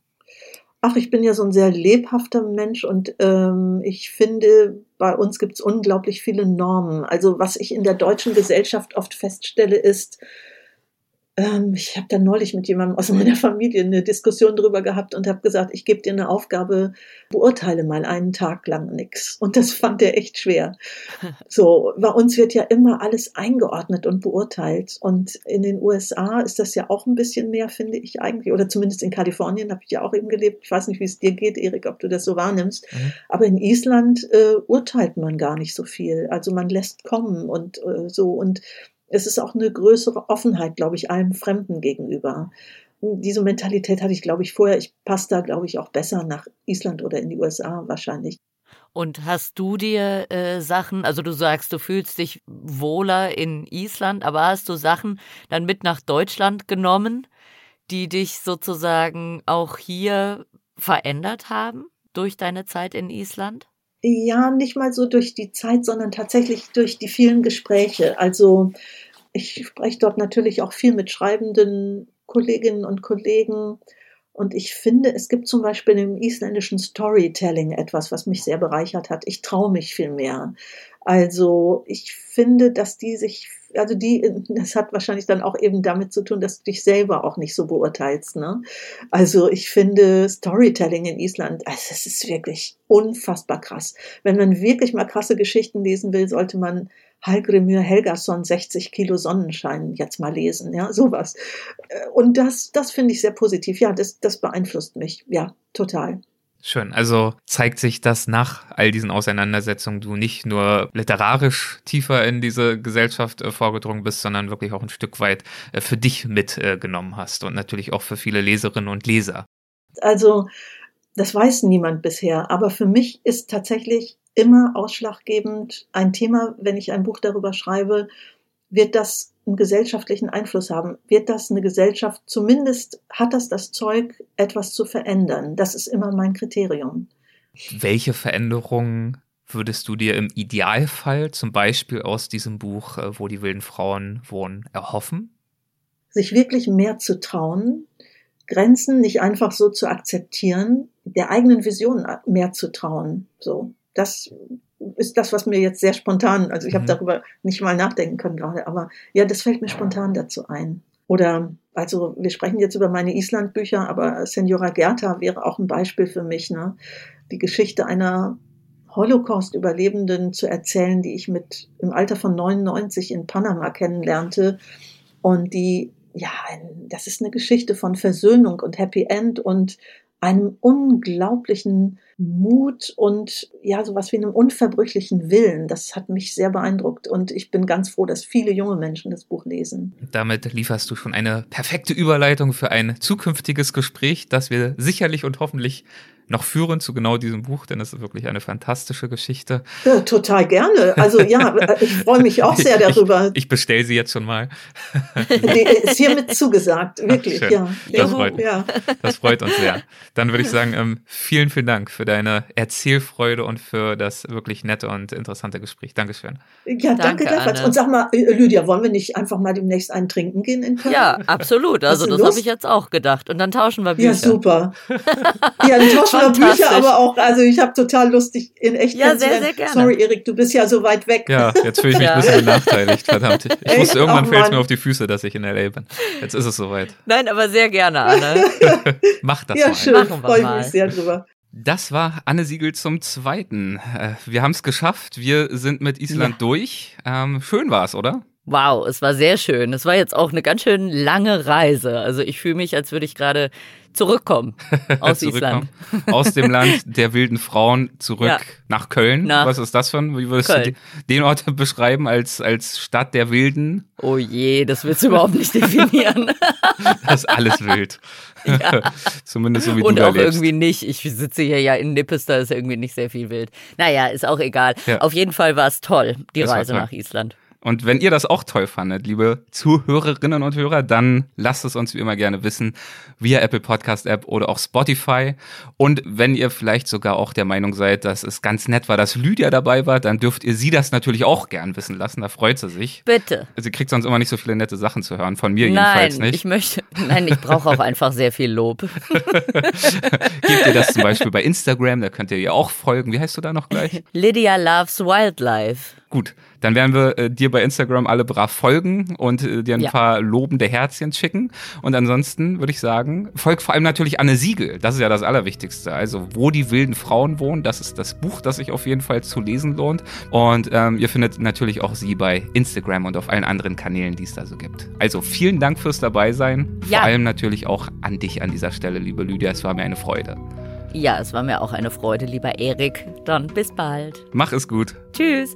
S1: Ach, ich bin ja so ein sehr lebhafter Mensch und ähm, ich finde, bei uns gibt es unglaublich viele Normen. Also was ich in der deutschen Gesellschaft oft feststelle, ist, ähm, ich habe da neulich mit jemandem aus [laughs] meiner Familie eine Diskussion drüber gehabt und habe gesagt, ich gebe dir eine Aufgabe, beurteile mal einen Tag lang nichts. Und das fand er echt schwer. [laughs] So, bei uns wird ja immer alles eingeordnet und beurteilt. Und in den USA ist das ja auch ein bisschen mehr, finde ich eigentlich. Oder zumindest in Kalifornien habe ich ja auch eben gelebt. Ich weiß nicht, wie es dir geht, Erik, ob du das so wahrnimmst. Mhm. Aber in Island äh, urteilt man gar nicht so viel. Also man lässt kommen und äh, so. Und es ist auch eine größere Offenheit, glaube ich, allem Fremden gegenüber. Diese Mentalität hatte ich, glaube ich, vorher. Ich passe da, glaube ich, auch besser nach Island oder in die USA wahrscheinlich.
S3: Und hast du dir äh, Sachen, also du sagst, du fühlst dich wohler in Island, aber hast du Sachen dann mit nach Deutschland genommen, die dich sozusagen auch hier verändert haben durch deine Zeit in Island?
S1: Ja, nicht mal so durch die Zeit, sondern tatsächlich durch die vielen Gespräche. Also ich spreche dort natürlich auch viel mit schreibenden Kolleginnen und Kollegen Und ich finde, es gibt zum Beispiel im isländischen Storytelling etwas, was mich sehr bereichert hat. Ich traue mich viel mehr. Also ich finde, dass die sich, also die, das hat wahrscheinlich dann auch eben damit zu tun, dass du dich selber auch nicht so beurteilst. Ne? Also ich finde Storytelling in Island, also es ist wirklich unfassbar krass. Wenn man wirklich mal krasse Geschichten lesen will, sollte man Hallgrimur Helgason 60 Kilo Sonnenschein jetzt mal lesen, ja, sowas. Und das, das finde ich sehr positiv. Ja, das, das beeinflusst mich. Ja, total.
S2: Schön. Also zeigt sich, dass nach all diesen Auseinandersetzungen du nicht nur literarisch tiefer in diese Gesellschaft äh, vorgedrungen bist, sondern wirklich auch ein Stück weit äh, für dich mitgenommen äh, hast und natürlich auch für viele Leserinnen und Leser.
S1: Also, das weiß niemand bisher, aber für mich ist tatsächlich immer ausschlaggebend ein Thema, wenn ich ein Buch darüber schreibe, wird das einen gesellschaftlichen Einfluss haben? Wird das eine Gesellschaft, zumindest hat das das Zeug, etwas zu verändern? Das ist immer mein Kriterium.
S2: Welche Veränderungen würdest du dir im Idealfall zum Beispiel aus diesem Buch, äh, wo die wilden Frauen wohnen, erhoffen?
S1: Sich wirklich mehr zu trauen, Grenzen nicht einfach so zu akzeptieren, der eigenen Vision mehr zu trauen. So, das ist das, was mir jetzt sehr spontan, also ich habe mhm. darüber nicht mal nachdenken können gerade, aber ja, das fällt mir spontan dazu ein. Oder, also wir sprechen jetzt über meine Island-Bücher, aber Senora Gerta wäre auch ein Beispiel für mich, ne? Die Geschichte einer Holocaust-Überlebenden zu erzählen, die ich mit im Alter von 99 in Panama kennenlernte und die ja, das ist eine Geschichte von Versöhnung und Happy End und einem unglaublichen Mut und ja, sowas wie einem unverbrüchlichen Willen. Das hat mich sehr beeindruckt und ich bin ganz froh, dass viele junge Menschen das Buch lesen.
S2: Damit lieferst du schon eine perfekte Überleitung für ein zukünftiges Gespräch, das wir sicherlich und hoffentlich noch führen zu genau diesem Buch, denn es ist wirklich eine fantastische Geschichte.
S1: Ja, total gerne. Also ja, [laughs] ich freue mich auch sehr darüber.
S2: Ich, ich bestelle sie jetzt schon mal.
S1: Die ist hiermit zugesagt, wirklich. Ach, ja.
S2: Das, freut, ja. das freut uns sehr. Dann würde ich sagen, ähm, vielen, vielen Dank für deine Erzählfreude und für das wirklich nette und interessante Gespräch. Dankeschön.
S1: Ja, danke, danke Und sag mal, Lydia, wollen wir nicht einfach mal demnächst einen trinken gehen in Köln?
S3: Ja, absolut. Also das habe ich jetzt auch gedacht. Und dann tauschen wir Bücher.
S1: Ja, super. Ja, dann tauschen wir Bücher, aber auch, also ich habe total lustig in echt
S3: Ja, sehr, sehr gerne.
S1: Sorry, Erik, du bist ja so weit weg.
S2: Ja, jetzt fühle ich mich ja. ein bisschen benachteiligt, verdammt. Ich wusste, irgendwann fällt es mir auf die Füße, dass ich in L.A. bin. Jetzt ist es soweit.
S3: Nein, aber sehr gerne, Anne. [laughs]
S2: Mach das
S1: ja,
S2: mal.
S1: Schön, freue ich mich sehr drüber.
S2: Das war Anne Siegel zum Zweiten. Äh, wir haben es geschafft. Wir sind mit Island ja. durch. Ähm, schön war es, oder?
S3: Wow, es war sehr schön. Es war jetzt auch eine ganz schön lange Reise. Also ich fühle mich, als würde ich gerade zurückkommen [laughs] aus zurückkommen.
S2: Island. Aus dem Land der wilden Frauen zurück ja. nach Köln. Nach Was ist das für ein? Wie würdest Köln. du den Ort [laughs] beschreiben als, als Stadt der Wilden?
S3: Oh je, das willst du überhaupt nicht [laughs] definieren.
S2: das ist alles wild. Ja. [laughs] Zumindest so wie
S3: Und
S2: du
S3: auch lebst. irgendwie nicht. Ich sitze hier ja in Nippes, da ist irgendwie nicht sehr viel wild. Naja, ist auch egal. Ja. Auf jeden Fall war es toll, die das Reise nach Island.
S2: Und wenn ihr das auch toll fandet, liebe Zuhörerinnen und Hörer, dann lasst es uns wie immer gerne wissen via Apple Podcast App oder auch Spotify. Und wenn ihr vielleicht sogar auch der Meinung seid, dass es ganz nett war, dass Lydia dabei war, dann dürft ihr sie das natürlich auch gern wissen lassen. Da freut sie sich.
S3: Bitte.
S2: Sie kriegt sonst immer nicht so viele nette Sachen zu hören. Von mir nein, jedenfalls nicht.
S3: Ich möchte, nein, ich brauche auch einfach sehr viel Lob. [laughs]
S2: Gebt ihr das zum Beispiel bei Instagram, da könnt ihr ihr auch folgen. Wie heißt du da noch gleich? [laughs]
S3: Lydia Loves Wildlife.
S2: Gut, dann werden wir äh, dir bei Instagram alle brav folgen und äh, dir ein ja. paar lobende Herzchen schicken. Und ansonsten würde ich sagen, folgt vor allem natürlich Anne Siegel. Das ist ja das Allerwichtigste. Also, wo die wilden Frauen wohnen, das ist das Buch, das sich auf jeden Fall zu lesen lohnt. Und ähm, ihr findet natürlich auch sie bei Instagram und auf allen anderen Kanälen, die es da so gibt. Also, vielen Dank fürs Dabeisein. Ja. Vor allem natürlich auch an dich an dieser Stelle, liebe Lydia. Es war mir eine Freude.
S3: Ja, es war mir auch eine Freude, lieber Erik. Dann bis bald.
S2: Mach es gut.
S3: Tschüss.